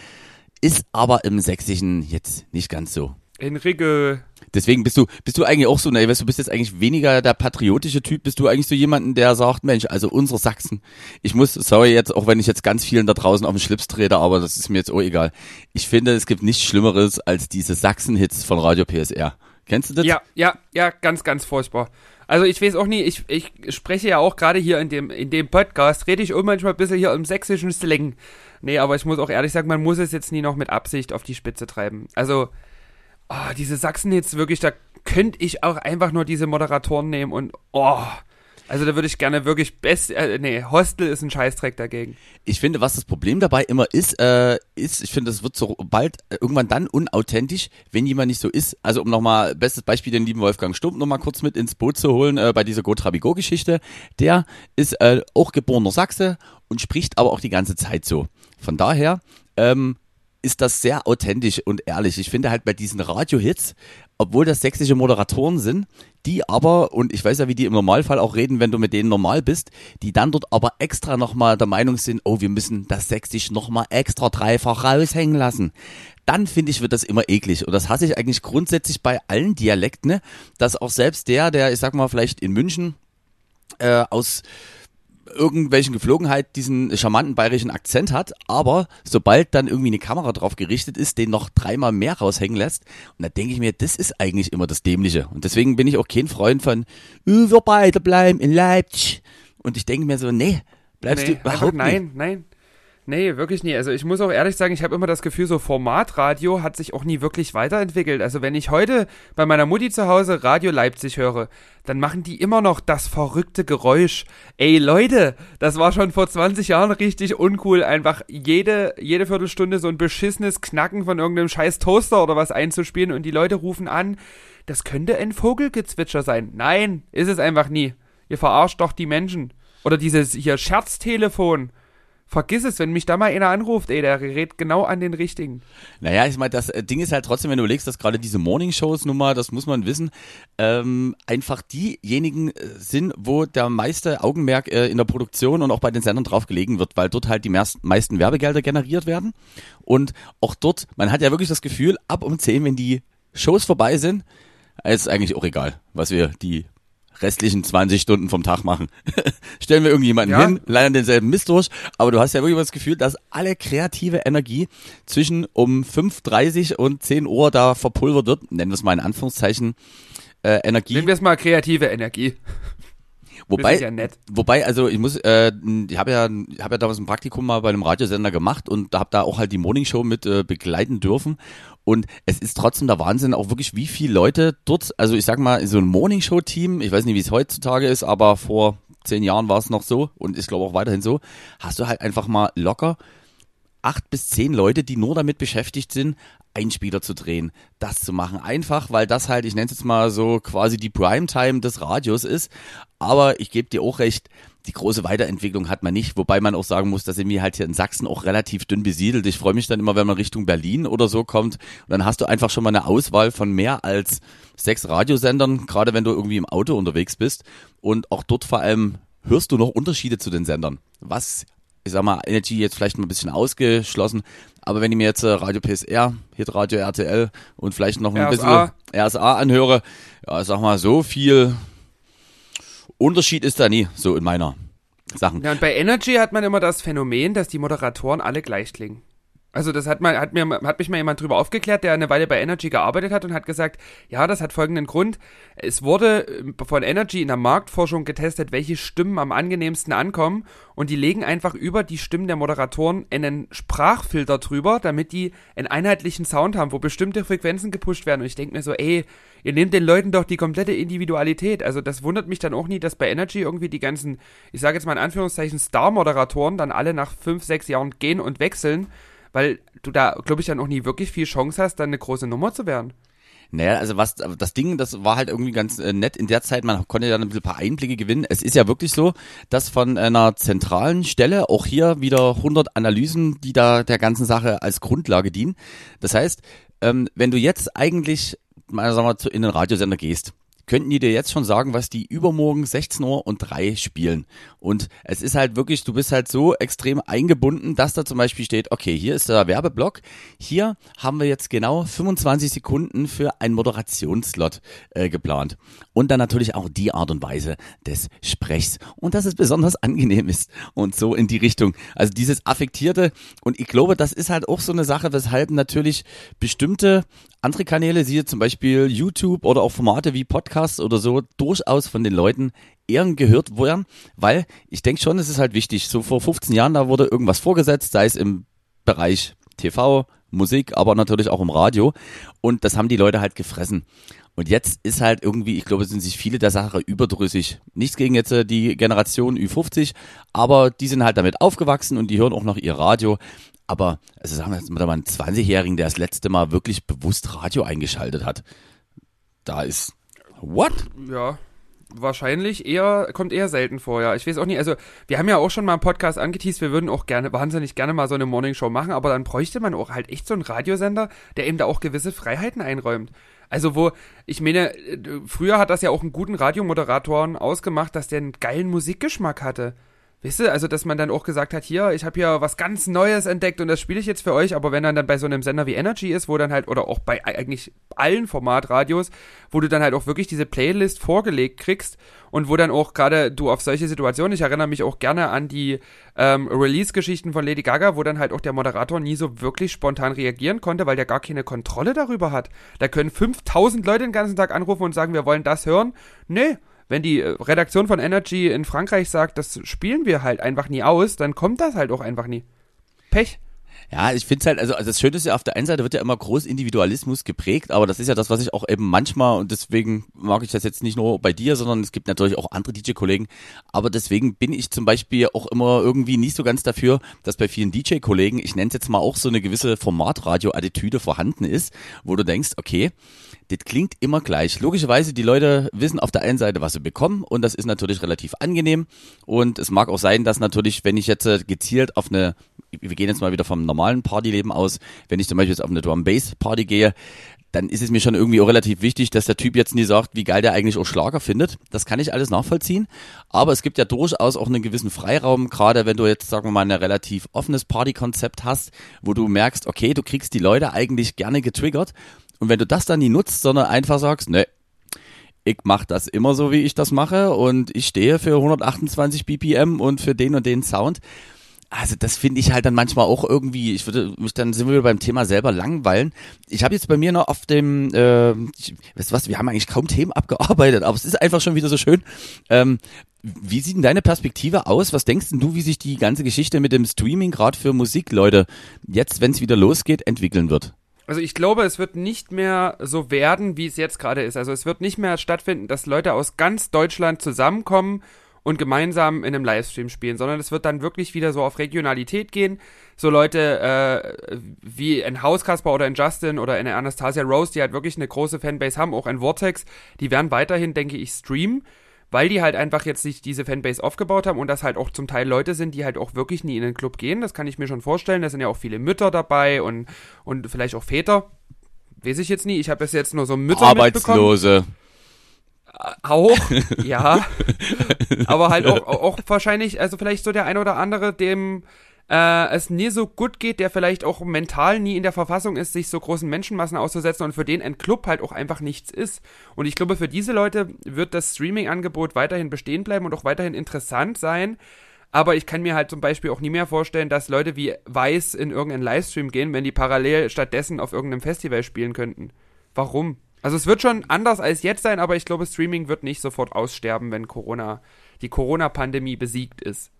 Speaker 1: ist aber im Sächsischen jetzt nicht ganz so.
Speaker 2: Enrico.
Speaker 1: Deswegen bist du, bist du eigentlich auch so, ne, weißt du, bist jetzt eigentlich weniger der patriotische Typ, bist du eigentlich so jemanden, der sagt, Mensch, also unsere Sachsen, ich muss, sorry jetzt, auch wenn ich jetzt ganz vielen da draußen auf den Schlips trete, aber das ist mir jetzt auch egal. Ich finde, es gibt nichts Schlimmeres als diese Sachsen-Hits von Radio PSR. Kennst du das?
Speaker 2: Ja, ja, ja, ganz, ganz furchtbar. Also ich weiß auch nie, ich, ich spreche ja auch gerade hier in dem, in dem Podcast, rede ich auch manchmal ein bisschen hier im sächsischen Slang. Nee, aber ich muss auch ehrlich sagen, man muss es jetzt nie noch mit Absicht auf die Spitze treiben. Also, oh, diese Sachsen-Hits wirklich, da könnte ich auch einfach nur diese Moderatoren nehmen und, oh, also da würde ich gerne wirklich best, äh, nee, Hostel ist ein Scheißdreck dagegen.
Speaker 1: Ich finde, was das Problem dabei immer ist, äh, ist, ich finde, es wird so bald äh, irgendwann dann unauthentisch, wenn jemand nicht so ist. Also um nochmal, bestes Beispiel, den lieben Wolfgang Stump nochmal kurz mit ins Boot zu holen, äh, bei dieser Go-Trabigo-Geschichte. Der ist äh, auch geborener Sachse und spricht aber auch die ganze Zeit so. Von daher, ähm, ist das sehr authentisch und ehrlich. Ich finde halt bei diesen Radio-Hits, obwohl das sächsische Moderatoren sind, die aber, und ich weiß ja, wie die im Normalfall auch reden, wenn du mit denen normal bist, die dann dort aber extra nochmal der Meinung sind, oh, wir müssen das Sächsisch nochmal extra dreifach raushängen lassen. Dann finde ich, wird das immer eklig. Und das hasse ich eigentlich grundsätzlich bei allen Dialekten, ne? dass auch selbst der, der, ich sag mal, vielleicht in München äh, aus irgendwelchen Geflogenheit diesen charmanten bayerischen Akzent hat, aber sobald dann irgendwie eine Kamera drauf gerichtet ist, den noch dreimal mehr raushängen lässt. Und da denke ich mir, das ist eigentlich immer das Dämliche. Und deswegen bin ich auch kein Freund von, "Äh, wir beide bleiben in Leipzig. Und ich denke mir so, nee, bleibst
Speaker 2: nee,
Speaker 1: du überhaupt
Speaker 2: einfach,
Speaker 1: nicht.
Speaker 2: nein, nein. Nee, wirklich nie. Also ich muss auch ehrlich sagen, ich habe immer das Gefühl, so Formatradio hat sich auch nie wirklich weiterentwickelt. Also wenn ich heute bei meiner Mutti zu Hause Radio Leipzig höre, dann machen die immer noch das verrückte Geräusch. Ey Leute, das war schon vor 20 Jahren richtig uncool, einfach jede, jede Viertelstunde so ein beschissenes Knacken von irgendeinem scheiß Toaster oder was einzuspielen und die Leute rufen an, das könnte ein Vogelgezwitscher sein. Nein, ist es einfach nie. Ihr verarscht doch die Menschen. Oder dieses hier Scherztelefon. Vergiss es, wenn mich da mal einer anruft, ey, der redet genau an den richtigen.
Speaker 1: Naja, ich meine, das äh, Ding ist halt trotzdem, wenn du überlegst, dass gerade diese Morning-Shows nun mal, das muss man wissen, ähm, einfach diejenigen äh, sind, wo der meiste Augenmerk äh, in der Produktion und auch bei den Sendern drauf gelegen wird, weil dort halt die meist, meisten Werbegelder generiert werden. Und auch dort, man hat ja wirklich das Gefühl, ab um 10, wenn die Shows vorbei sind, ist eigentlich auch egal, was wir die restlichen 20 Stunden vom Tag machen. Stellen wir irgendjemanden
Speaker 2: Ja.
Speaker 1: hin, leiern denselben Mist durch, aber du hast ja wirklich das Gefühl, dass alle kreative Energie zwischen um 5.30 und 10 Uhr da verpulvert wird, nennen wir es mal in Anführungszeichen, äh, Energie.
Speaker 2: Nehmen wir es mal kreative Energie.
Speaker 1: Wobei,
Speaker 2: ja
Speaker 1: wobei, also ich muss, äh, ich habe ja, habe ja damals ein Praktikum mal bei einem Radiosender gemacht und habe da auch halt die Morningshow mit äh, begleiten dürfen. Und es ist trotzdem der Wahnsinn, auch wirklich, wie viele Leute dort, also ich sag mal, so ein Morningshow-Team, ich weiß nicht, wie es heutzutage ist, aber vor zehn Jahren war es noch so und ich glaube auch weiterhin so, hast du halt einfach mal locker acht bis zehn Leute, die nur damit beschäftigt sind, Einspieler zu drehen, das zu machen. Einfach, weil das halt, ich nenne es jetzt mal so quasi die Primetime des Radios ist. Aber ich gebe dir auch recht, die große Weiterentwicklung hat man nicht, wobei man auch sagen muss, da sind wir halt hier in Sachsen auch relativ dünn besiedelt. Ich freue mich dann immer, wenn man Richtung Berlin oder so kommt. Und dann hast du einfach schon mal eine Auswahl von mehr als sechs Radiosendern, gerade wenn du irgendwie im Auto unterwegs bist. Und auch dort vor allem hörst du noch Unterschiede zu den Sendern. Was ich sag mal, Energy jetzt vielleicht mal ein bisschen ausgeschlossen, aber wenn ich mir jetzt äh, Radio PSR, Hitradio RTL und vielleicht noch ein
Speaker 2: RSA.
Speaker 1: bisschen RSA anhöre, ja, sag mal, so viel Unterschied ist da nie, so in meiner Sachen.
Speaker 2: Ja, und bei Energy hat man immer das Phänomen, dass die Moderatoren alle gleich klingen. Also das hat, mal, hat, mir, hat mich mal jemand drüber aufgeklärt, der eine Weile bei Energy gearbeitet hat und hat gesagt, ja, das hat folgenden Grund. Es wurde äh, von Energy in der Marktforschung getestet, welche Stimmen am angenehmsten ankommen und die legen einfach über die Stimmen der Moderatoren einen Sprachfilter drüber, damit die einen einheitlichen Sound haben, wo bestimmte Frequenzen gepusht werden. Und ich denke mir so, ey, ihr nehmt den Leuten doch die komplette Individualität. Also das wundert mich dann auch nie, dass bei Energy irgendwie die ganzen, ich sage jetzt mal in Anführungszeichen, Star-Moderatoren dann alle nach fünf, sechs Jahren gehen und wechseln weil du da, glaube ich, dann auch nie wirklich viel Chance hast, dann eine große Nummer zu werden.
Speaker 1: Naja, also was das Ding, das war halt irgendwie ganz äh, nett in der Zeit, man konnte dann ein bisschen paar Einblicke gewinnen. Es ist ja wirklich so, dass von einer zentralen Stelle auch hier wieder 100 Analysen, die da der ganzen Sache als Grundlage dienen. Das heißt, ähm, wenn du jetzt eigentlich mal sagen wir, in den Radiosender gehst, könnten die dir jetzt schon sagen, was die übermorgen 16 Uhr und 3 spielen. Und es ist halt wirklich, du bist halt so extrem eingebunden, dass da zum Beispiel steht, okay, hier ist der Werbeblock, hier haben wir jetzt genau 25 Sekunden für einen Moderationsslot äh, geplant. Und dann natürlich auch die Art und Weise des Sprechs. Und dass es besonders angenehm ist. Und so in die Richtung. Also dieses Affektierte. Und ich glaube, das ist halt auch so eine Sache, weshalb natürlich bestimmte andere Kanäle, siehe zum Beispiel YouTube oder auch Formate wie Podcasts oder so, durchaus von den Leuten eher gehört werden, weil ich denke schon, es ist halt wichtig. So vor 15 Jahren, da wurde irgendwas vorgesetzt, sei es im Bereich TV, Musik, aber natürlich auch im Radio. Und das haben die Leute halt gefressen. Und jetzt ist halt irgendwie, ich glaube, sind sich viele der Sache überdrüssig. Nichts gegen jetzt äh, die Generation Ü50, aber die sind halt damit aufgewachsen und die hören auch noch ihr Radio. Aber, also sagen wir jetzt mal einen 20-Jährigen, der das letzte Mal wirklich bewusst Radio eingeschaltet hat. Da ist, what?
Speaker 2: Ja, wahrscheinlich eher, kommt eher selten vor, ja. Ich weiß auch nicht, also wir haben ja auch schon mal einen Podcast angeteased, wir würden auch gerne, wahnsinnig gerne mal so eine Morningshow machen, aber dann bräuchte man auch halt echt so einen Radiosender, der eben da auch gewisse Freiheiten einräumt. Also wo, ich meine, äh, früher hat das ja auch einen guten Radiomoderatoren ausgemacht, dass der einen geilen Musikgeschmack hatte. Weißt du, also dass man dann auch gesagt hat, hier, ich habe hier was ganz Neues entdeckt und das spiele ich jetzt für euch, aber wenn dann dann bei so einem Sender wie Energy ist, wo dann halt, oder auch bei eigentlich allen Formatradios, wo du dann halt auch wirklich diese Playlist vorgelegt kriegst und wo dann auch gerade du auf solche Situationen, ich erinnere mich auch gerne an die ähm, Release-Geschichten von Lady Gaga, wo dann halt auch der Moderator nie so wirklich spontan reagieren konnte, weil der gar keine Kontrolle darüber hat. Da können 5000 Leute den ganzen Tag anrufen und sagen, wir wollen das hören. Nee, wenn die äh, Redaktion von Energy in Frankreich sagt, das spielen wir halt einfach nie aus, dann kommt das halt auch einfach nie. Pech.
Speaker 1: Ja, ich finde es halt, also, also das Schöne ist ja, auf der einen Seite wird ja immer groß Individualismus geprägt, aber das ist ja das, was ich auch eben manchmal, und deswegen mag ich das jetzt nicht nur bei dir, sondern es gibt natürlich auch andere DJ-Kollegen, aber deswegen bin ich zum Beispiel auch immer irgendwie nicht so ganz dafür, dass bei vielen DJ-Kollegen, ich nenne es jetzt mal auch so eine gewisse Formatradio-Attitüde vorhanden ist, wo du denkst, okay, das klingt immer gleich. Logischerweise, die Leute wissen auf der einen Seite, was sie bekommen und das ist natürlich relativ angenehm und es mag auch sein, dass natürlich, wenn ich jetzt äh, gezielt auf eine, wir gehen jetzt mal wieder vom normalen Partyleben aus, wenn ich zum Beispiel jetzt auf eine Drum-Bass-Party gehe, dann ist es mir schon irgendwie auch relativ wichtig, dass der Typ jetzt nie sagt, wie geil der eigentlich auch Schlager findet. Das kann ich alles nachvollziehen. Aber es gibt ja durchaus auch einen gewissen Freiraum, gerade wenn du jetzt, sagen wir mal, ein relativ offenes Partykonzept hast, wo du merkst, okay, du kriegst die Leute eigentlich gerne getriggert und wenn du das dann nie nutzt, sondern einfach sagst, ne, ich mache das immer so, wie ich das mache und ich stehe für 128 BPM und für den und den Sound. Also das finde ich halt dann manchmal auch irgendwie, ich würde mich dann sind wir beim Thema selber langweilen. Ich habe jetzt bei mir noch auf dem, äh, ich, weißt du was, wir haben eigentlich kaum Themen abgearbeitet, aber es ist einfach schon wieder so schön. Ähm, wie sieht denn deine Perspektive aus? Was denkst denn du, wie sich die ganze Geschichte mit dem Streaming gerade für Musikleute jetzt, wenn es wieder losgeht, entwickeln wird?
Speaker 2: Also ich glaube, es wird nicht mehr so werden, wie es jetzt gerade ist. Also es wird nicht mehr stattfinden, dass Leute aus ganz Deutschland zusammenkommen und gemeinsam in einem Livestream spielen, sondern es wird dann wirklich wieder so auf Regionalität gehen. So Leute äh, wie ein Hauskasper oder ein Justin oder eine Anastasia Rose, die halt wirklich eine große Fanbase haben, auch ein Vortex, die werden weiterhin, denke ich, streamen weil die halt einfach jetzt sich diese Fanbase aufgebaut haben und das halt auch zum Teil Leute sind, die halt auch wirklich nie in den Club gehen. Das kann ich mir schon vorstellen. Da sind ja auch viele Mütter dabei und, und vielleicht auch Väter. Weiß ich jetzt nie. Ich habe es jetzt nur so Mütter
Speaker 1: Arbeitslose.
Speaker 2: Auch, ja. Aber halt auch, auch wahrscheinlich, also vielleicht so der eine oder andere, dem äh, es nie so gut geht, der vielleicht auch mental nie in der Verfassung ist, sich so großen Menschenmassen auszusetzen und für den ein Club halt auch einfach nichts ist. Und ich glaube, für diese Leute wird das Streaming-Angebot weiterhin bestehen bleiben und auch weiterhin interessant sein. Aber ich kann mir halt zum Beispiel auch nie mehr vorstellen, dass Leute wie Weiß in irgendeinen Livestream gehen, wenn die parallel stattdessen auf irgendeinem Festival spielen könnten. Warum? Also es wird schon anders als jetzt sein, aber ich glaube, Streaming wird nicht sofort aussterben, wenn Corona, die Corona-Pandemie besiegt ist.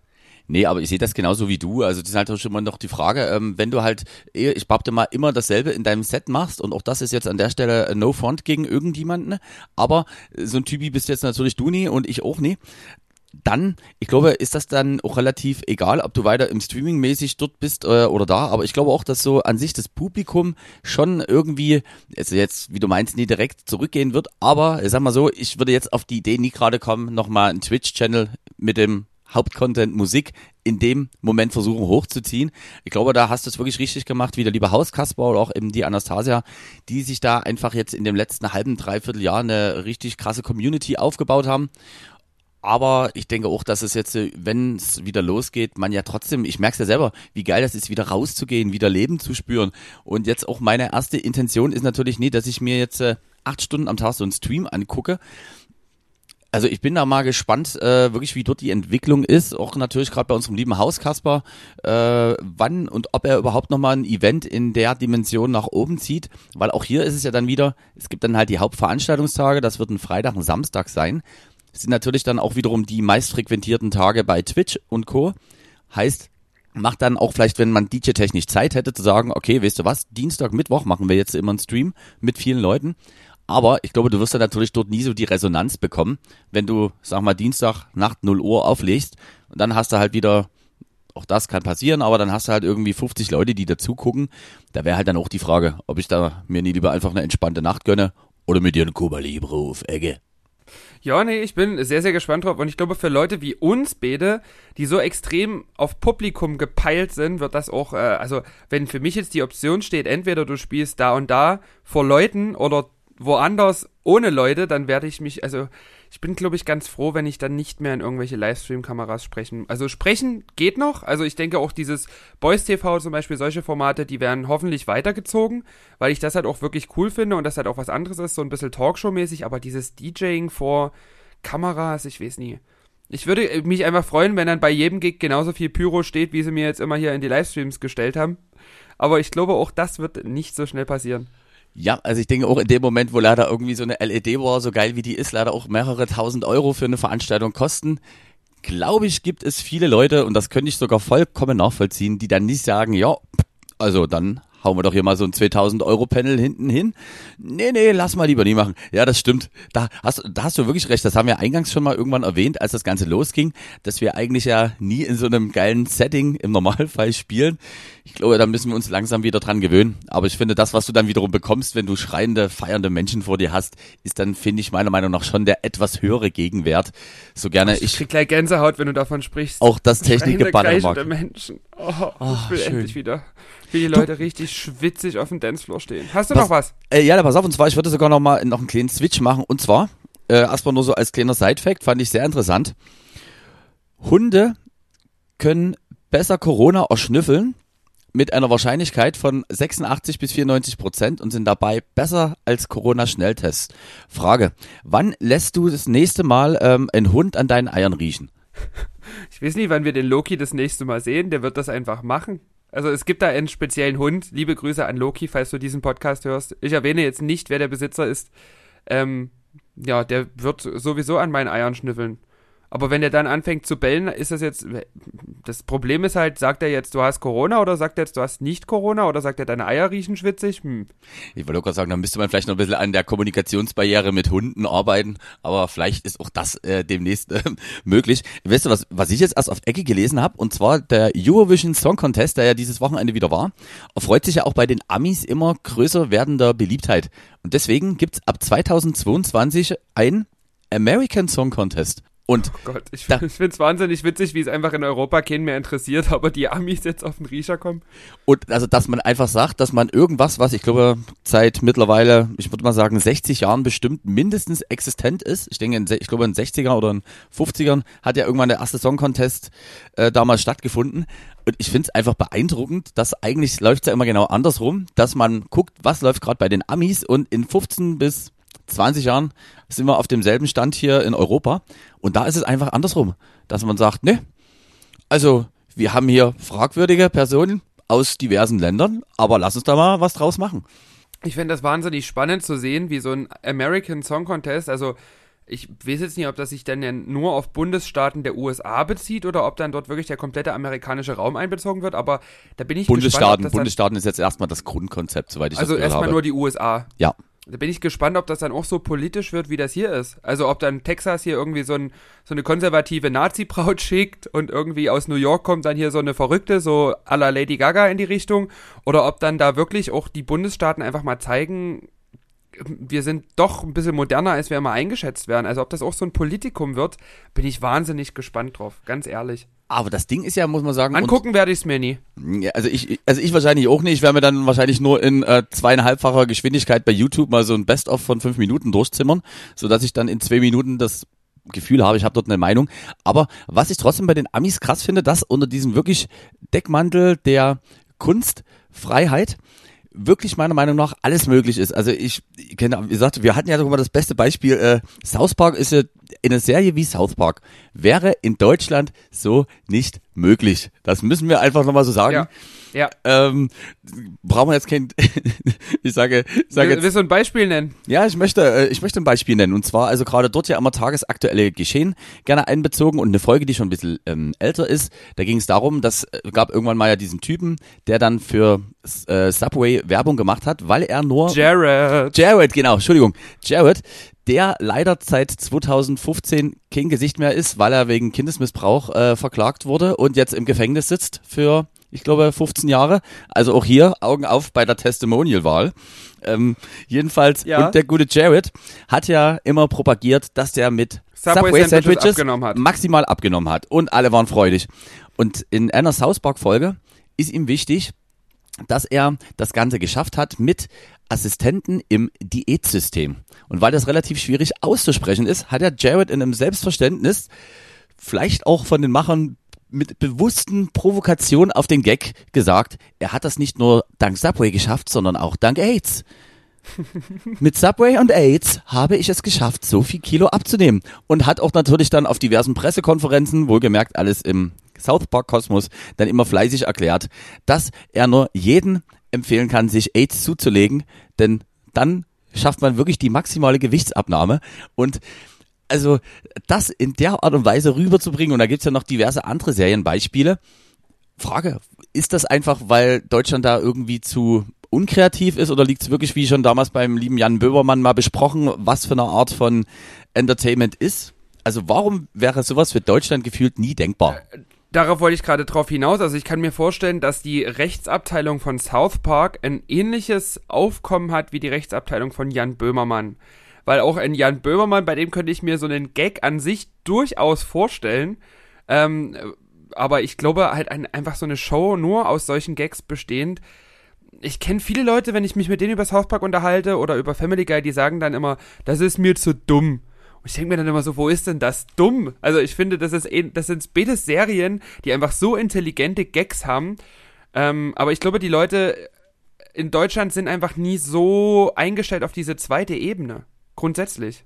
Speaker 1: Nee, aber ich sehe das genauso wie du. Also das ist halt schon mal noch die Frage, ähm, wenn du halt, ich behaupte mal, immer dasselbe in deinem Set machst und auch das ist jetzt an der Stelle no front gegen irgendjemanden, aber so ein Typi bist jetzt natürlich du nie und ich auch nie dann, ich glaube, ist das dann auch relativ egal, ob du weiter im Streaming mäßig dort bist äh, oder da. Aber ich glaube auch, dass so an sich das Publikum schon irgendwie, also jetzt, wie du meinst, nie direkt zurückgehen wird. Aber sag mal so, ich würde jetzt auf die Idee nie gerade kommen, nochmal einen Twitch-Channel mit dem Hauptcontent Musik in dem Moment versuchen hochzuziehen. Ich glaube, da hast du es wirklich richtig gemacht, wie der liebe Hauskasper oder auch eben die Anastasia, die sich da einfach jetzt in dem letzten halben, dreiviertel Jahr eine richtig krasse Community aufgebaut haben. Aber ich denke auch, dass es jetzt, wenn es wieder losgeht, man ja trotzdem, ich merke es ja selber, wie geil das ist, wieder rauszugehen, wieder Leben zu spüren. Und jetzt auch meine erste Intention ist natürlich nicht, dass ich mir jetzt äh, acht Stunden am Tag so einen Stream angucke, also ich bin da mal gespannt, äh, wirklich wie dort die Entwicklung ist. Auch natürlich gerade bei unserem lieben Haus Kasper, äh, wann und ob er überhaupt nochmal ein Event in der Dimension nach oben zieht. Weil auch hier ist es ja dann wieder, es gibt dann halt die Hauptveranstaltungstage, das wird ein Freitag, ein Samstag sein. Das sind natürlich dann auch wiederum die meistfrequentierten Tage bei Twitch und Co. Heißt, macht dann auch vielleicht, wenn man DJ-technisch Zeit hätte, zu sagen, okay, weißt du was, Dienstag, Mittwoch machen wir jetzt immer einen Stream mit vielen Leuten. Aber ich glaube, du wirst dann natürlich dort nie so die Resonanz bekommen, wenn du, sag mal, Dienstag Nacht 0 Uhr auflegst und dann hast du halt wieder, auch das kann passieren, aber dann hast du halt irgendwie 50 Leute, die dazu gucken. Da wäre halt dann auch die Frage, ob ich da mir nie lieber einfach eine entspannte Nacht gönne oder mit dir eine Kuba Libre auf Ecke.
Speaker 2: Ja, nee, ich bin sehr, sehr gespannt drauf. Und ich glaube, für Leute wie uns beide, die so extrem auf Publikum gepeilt sind, wird das auch, äh, also wenn für mich jetzt die Option steht, entweder du spielst da und da vor Leuten oder woanders ohne Leute, dann werde ich mich, also ich bin, glaube ich, ganz froh, wenn ich dann nicht mehr in irgendwelche Livestream-Kameras sprechen. Also sprechen geht noch. Also ich denke auch dieses Boys TV zum Beispiel, solche Formate, die werden hoffentlich weitergezogen, weil ich das halt auch wirklich cool finde und das halt auch was anderes ist, so ein bisschen Talkshow-mäßig, aber dieses DJing vor Kameras, ich weiß nie. Ich würde mich einfach freuen, wenn dann bei jedem Gig genauso viel Pyro steht, wie sie mir jetzt immer hier in die Livestreams gestellt haben. Aber ich glaube, auch das wird nicht so schnell passieren.
Speaker 1: Ja, also ich denke auch in dem Moment, wo leider irgendwie so eine LED war, so geil wie die ist, leider auch mehrere tausend Euro für eine Veranstaltung kosten, glaube ich, gibt es viele Leute, und das könnte ich sogar vollkommen nachvollziehen, die dann nicht sagen, ja, also dann hauen wir doch hier mal so ein 2000 Euro Panel hinten hin. Nee, nee, lass mal lieber nie machen. Ja, das stimmt. Da hast, da hast du wirklich recht. Das haben wir eingangs schon mal irgendwann erwähnt, als das Ganze losging, dass wir eigentlich ja nie in so einem geilen Setting im Normalfall spielen. Ich glaube, da müssen wir uns langsam wieder dran gewöhnen. Aber ich finde, das, was du dann wiederum bekommst, wenn du schreiende, feiernde Menschen vor dir hast, ist dann, finde ich, meiner Meinung nach schon der etwas höhere Gegenwert. So gerne
Speaker 2: ich. Ich krieg gleich Gänsehaut, wenn du davon sprichst.
Speaker 1: Auch das Technikgeballer mag.
Speaker 2: Menschen. Oh, oh, ich will schön. endlich wieder wie die Leute du, richtig schwitzig auf dem Dancefloor stehen. Hast du was, noch was?
Speaker 1: Äh, ja, pass auf, und zwar, ich würde sogar noch mal noch einen kleinen Switch machen. Und zwar, äh, erstmal nur so als kleiner Side-Fact, fand ich sehr interessant. Hunde können besser Corona erschnüffeln mit einer Wahrscheinlichkeit von 86 bis 94 Prozent und sind dabei besser als Corona-Schnelltests. Frage, wann lässt du das nächste Mal ähm, einen Hund an deinen Eiern riechen?
Speaker 2: Ich weiß nicht, wann wir den Loki das nächste Mal sehen. Der wird das einfach machen. Also es gibt da einen speziellen Hund. Liebe Grüße an Loki, falls du diesen Podcast hörst. Ich erwähne jetzt nicht, wer der Besitzer ist. Ähm, ja, der wird sowieso an meinen Eiern schnüffeln. Aber wenn er dann anfängt zu bellen, ist das jetzt. Das Problem ist halt, sagt er jetzt, du hast Corona oder sagt er jetzt, du hast nicht Corona oder sagt er, deine Eier riechen schwitzig? Hm.
Speaker 1: Ich wollte gerade sagen, da müsste man vielleicht noch ein bisschen an der Kommunikationsbarriere mit Hunden arbeiten, aber vielleicht ist auch das äh, demnächst äh, möglich. Weißt du, was, was ich jetzt erst auf Ecke gelesen habe, und zwar der Eurovision Song Contest, der ja dieses Wochenende wieder war, erfreut sich ja auch bei den Amis immer größer werdender Beliebtheit. Und deswegen gibt's ab 2022 ein American Song Contest. Und
Speaker 2: Oh Gott, ich, finde es wahnsinnig witzig, wie es einfach in Europa keinen mehr interessiert, aber die Amis jetzt auf den Riecher kommen.
Speaker 1: Und also, dass man einfach sagt, dass man irgendwas, was ich glaube seit mittlerweile, ich würde mal sagen, 60 Jahren bestimmt mindestens existent ist. Ich denke, in, ich glaube in den 60er oder in 50ern hat ja irgendwann der erste Song Contest äh, damals stattgefunden. Und ich finde es einfach beeindruckend, dass eigentlich läuft es ja immer genau andersrum, dass man guckt, was läuft gerade bei den Amis und in 15 bis 20 Jahren sind wir auf demselben Stand hier in Europa. Und da ist es einfach andersrum, dass man sagt, ne, also, wir haben hier fragwürdige Personen aus diversen Ländern, aber lass uns da mal was draus machen.
Speaker 2: Ich finde das wahnsinnig spannend zu sehen, wie so ein American Song Contest, also ich weiß jetzt nicht, ob das sich dann ja nur auf Bundesstaaten der USA bezieht oder ob dann dort wirklich der komplette amerikanische Raum einbezogen wird, aber da bin ich gespannt,
Speaker 1: Bundesstaaten,
Speaker 2: das dann,
Speaker 1: Bundesstaaten ist jetzt erstmal das Grundkonzept, soweit ich
Speaker 2: also
Speaker 1: das gehört
Speaker 2: erstmal nur die USA.
Speaker 1: ja.
Speaker 2: Da bin ich gespannt, ob das dann auch so politisch wird, wie das hier ist. Also ob dann Texas hier irgendwie so, ein, so eine konservative Nazi-Braut schickt und irgendwie aus New York kommt dann hier so eine Verrückte, so à la Lady Gaga in die Richtung. Oder ob dann da wirklich auch die Bundesstaaten einfach mal zeigen, wir sind doch ein bisschen moderner, als wir immer eingeschätzt werden. Also ob das auch so ein Politikum wird, bin ich wahnsinnig gespannt drauf, ganz ehrlich.
Speaker 1: Aber das Ding ist ja, muss man sagen,
Speaker 2: Angucken werde ich es mir nie.
Speaker 1: Ja, also ich, also ich wahrscheinlich auch nicht. Ich werde mir dann wahrscheinlich nur in äh, zweieinhalbfacher Geschwindigkeit bei YouTube mal so ein Best-of von fünf Minuten durchzimmern, so dass ich dann in zwei Minuten das Gefühl habe, ich habe dort eine Meinung. Aber was ich trotzdem bei den Amis krass finde, dass unter diesem wirklich Deckmantel der Kunstfreiheit wirklich meiner Meinung nach alles möglich ist. Also ich, ich kenne, wie gesagt, wir hatten ja sogar das beste Beispiel. Äh, South Park ist ja in einer Serie wie South Park wäre in Deutschland so nicht möglich. Das müssen wir einfach nochmal so sagen.
Speaker 2: Ja. Ja.
Speaker 1: Ähm, brauchen wir jetzt kein, ich sage, ich sage jetzt,
Speaker 2: willst du ein Beispiel nennen?
Speaker 1: ja, ich möchte, äh, ich möchte ein Beispiel nennen. Und zwar, also gerade dort ja immer tagesaktuelle Geschehen gerne einbezogen und eine Folge, die schon ein bisschen ähm, älter ist. Da ging es darum, dass äh, gab irgendwann mal ja diesen Typen, der dann für äh, Subway Werbung gemacht hat, weil er nur
Speaker 2: Jared.
Speaker 1: Jared, genau, Entschuldigung. Jared, der leider seit 2015 kein Gesicht mehr ist, weil er wegen Kindesmissbrauch äh, verklagt wurde und jetzt im Gefängnis sitzt für, ich glaube, 15 Jahre. Also auch hier Augen auf bei der Testimonial-Wahl. Ähm, jedenfalls,
Speaker 2: Ja.
Speaker 1: und der gute Jared hat ja immer propagiert, dass der mit
Speaker 2: Subway
Speaker 1: Subway,
Speaker 2: Sandwiches
Speaker 1: Sandwiches maximal abgenommen hat. Und alle waren freudig. Und in einer South Park-Folge ist ihm wichtig, dass er das Ganze geschafft hat mit Assistenten im Diätsystem. Und weil das relativ schwierig auszusprechen ist, hat er Jared in einem Selbstverständnis, vielleicht auch von den Machern mit bewussten Provokation auf den Gag gesagt, er hat das nicht nur dank Subway geschafft, sondern auch dank AIDS. Mit Subway und AIDS habe ich es geschafft, so viel Kilo abzunehmen. Und hat auch natürlich dann auf diversen Pressekonferenzen, wohlgemerkt alles im South Park Kosmos, dann immer fleißig erklärt, dass er nur jeden empfehlen kann, sich AIDS zuzulegen, denn dann schafft man wirklich die maximale Gewichtsabnahme. Und also das in der Art und Weise rüberzubringen, und da gibt's ja noch diverse andere Serienbeispiele. Frage, ist das einfach, weil Deutschland da irgendwie zu unkreativ ist oder liegt es wirklich, wie schon damals beim lieben Jan Böbermann mal besprochen, was für eine Art von Entertainment ist? Also warum wäre sowas für Deutschland gefühlt nie denkbar?
Speaker 2: Darauf wollte ich gerade drauf hinaus. Also ich kann mir vorstellen, dass die Rechtsabteilung von South Park ein ähnliches Aufkommen hat wie die Rechtsabteilung von Jan Böhmermann. Weil auch in Jan Böhmermann, bei dem könnte ich mir so einen Gag an sich durchaus vorstellen. Ähm, aber ich glaube halt ein, einfach so eine Show nur aus solchen Gags bestehend. Ich kenne viele Leute, wenn ich mich mit denen über South Park unterhalte oder über Family Guy, die sagen dann immer, das ist mir zu dumm. Und ich denke mir dann immer so, wo ist denn das dumm? Also ich finde, das, ist, eh- das sind beides Serien, die einfach so intelligente Gags haben. Ähm, aber ich glaube, die Leute in Deutschland sind einfach nie so eingestellt auf diese zweite Ebene. Grundsätzlich.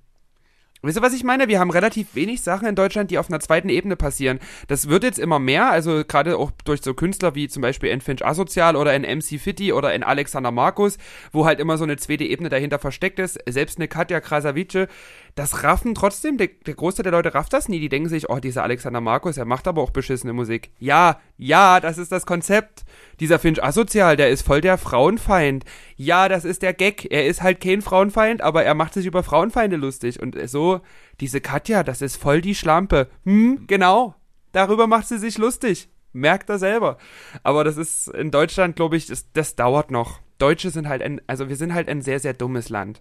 Speaker 2: Wisst ihr, was ich meine? Wir haben relativ wenig Sachen in Deutschland, die auf einer zweiten Ebene passieren. Das wird jetzt immer mehr, also gerade auch durch so Künstler wie zum Beispiel in Finch Asozial oder in MC Fitti oder in Alexander Markus, wo halt immer so eine zweite Ebene dahinter versteckt ist. Selbst eine Katja Krasavice, das raffen trotzdem, der, der Großteil der Leute rafft das nie. Die denken sich, oh, dieser Alexander Markus, er macht aber auch beschissene Musik. Ja, ja, das ist das Konzept. Dieser Finch Asozial, der ist voll der Frauenfeind. Ja, das ist der Gag. Er ist halt kein Frauenfeind, aber er macht sich über Frauenfeinde lustig. Und so, diese Katja, das ist voll die Schlampe. Hm, genau. Darüber macht sie sich lustig. Merkt er selber. Aber das ist in Deutschland, glaube ich, das, das dauert noch. Deutsche sind halt ein, also wir sind halt ein sehr, sehr dummes Land.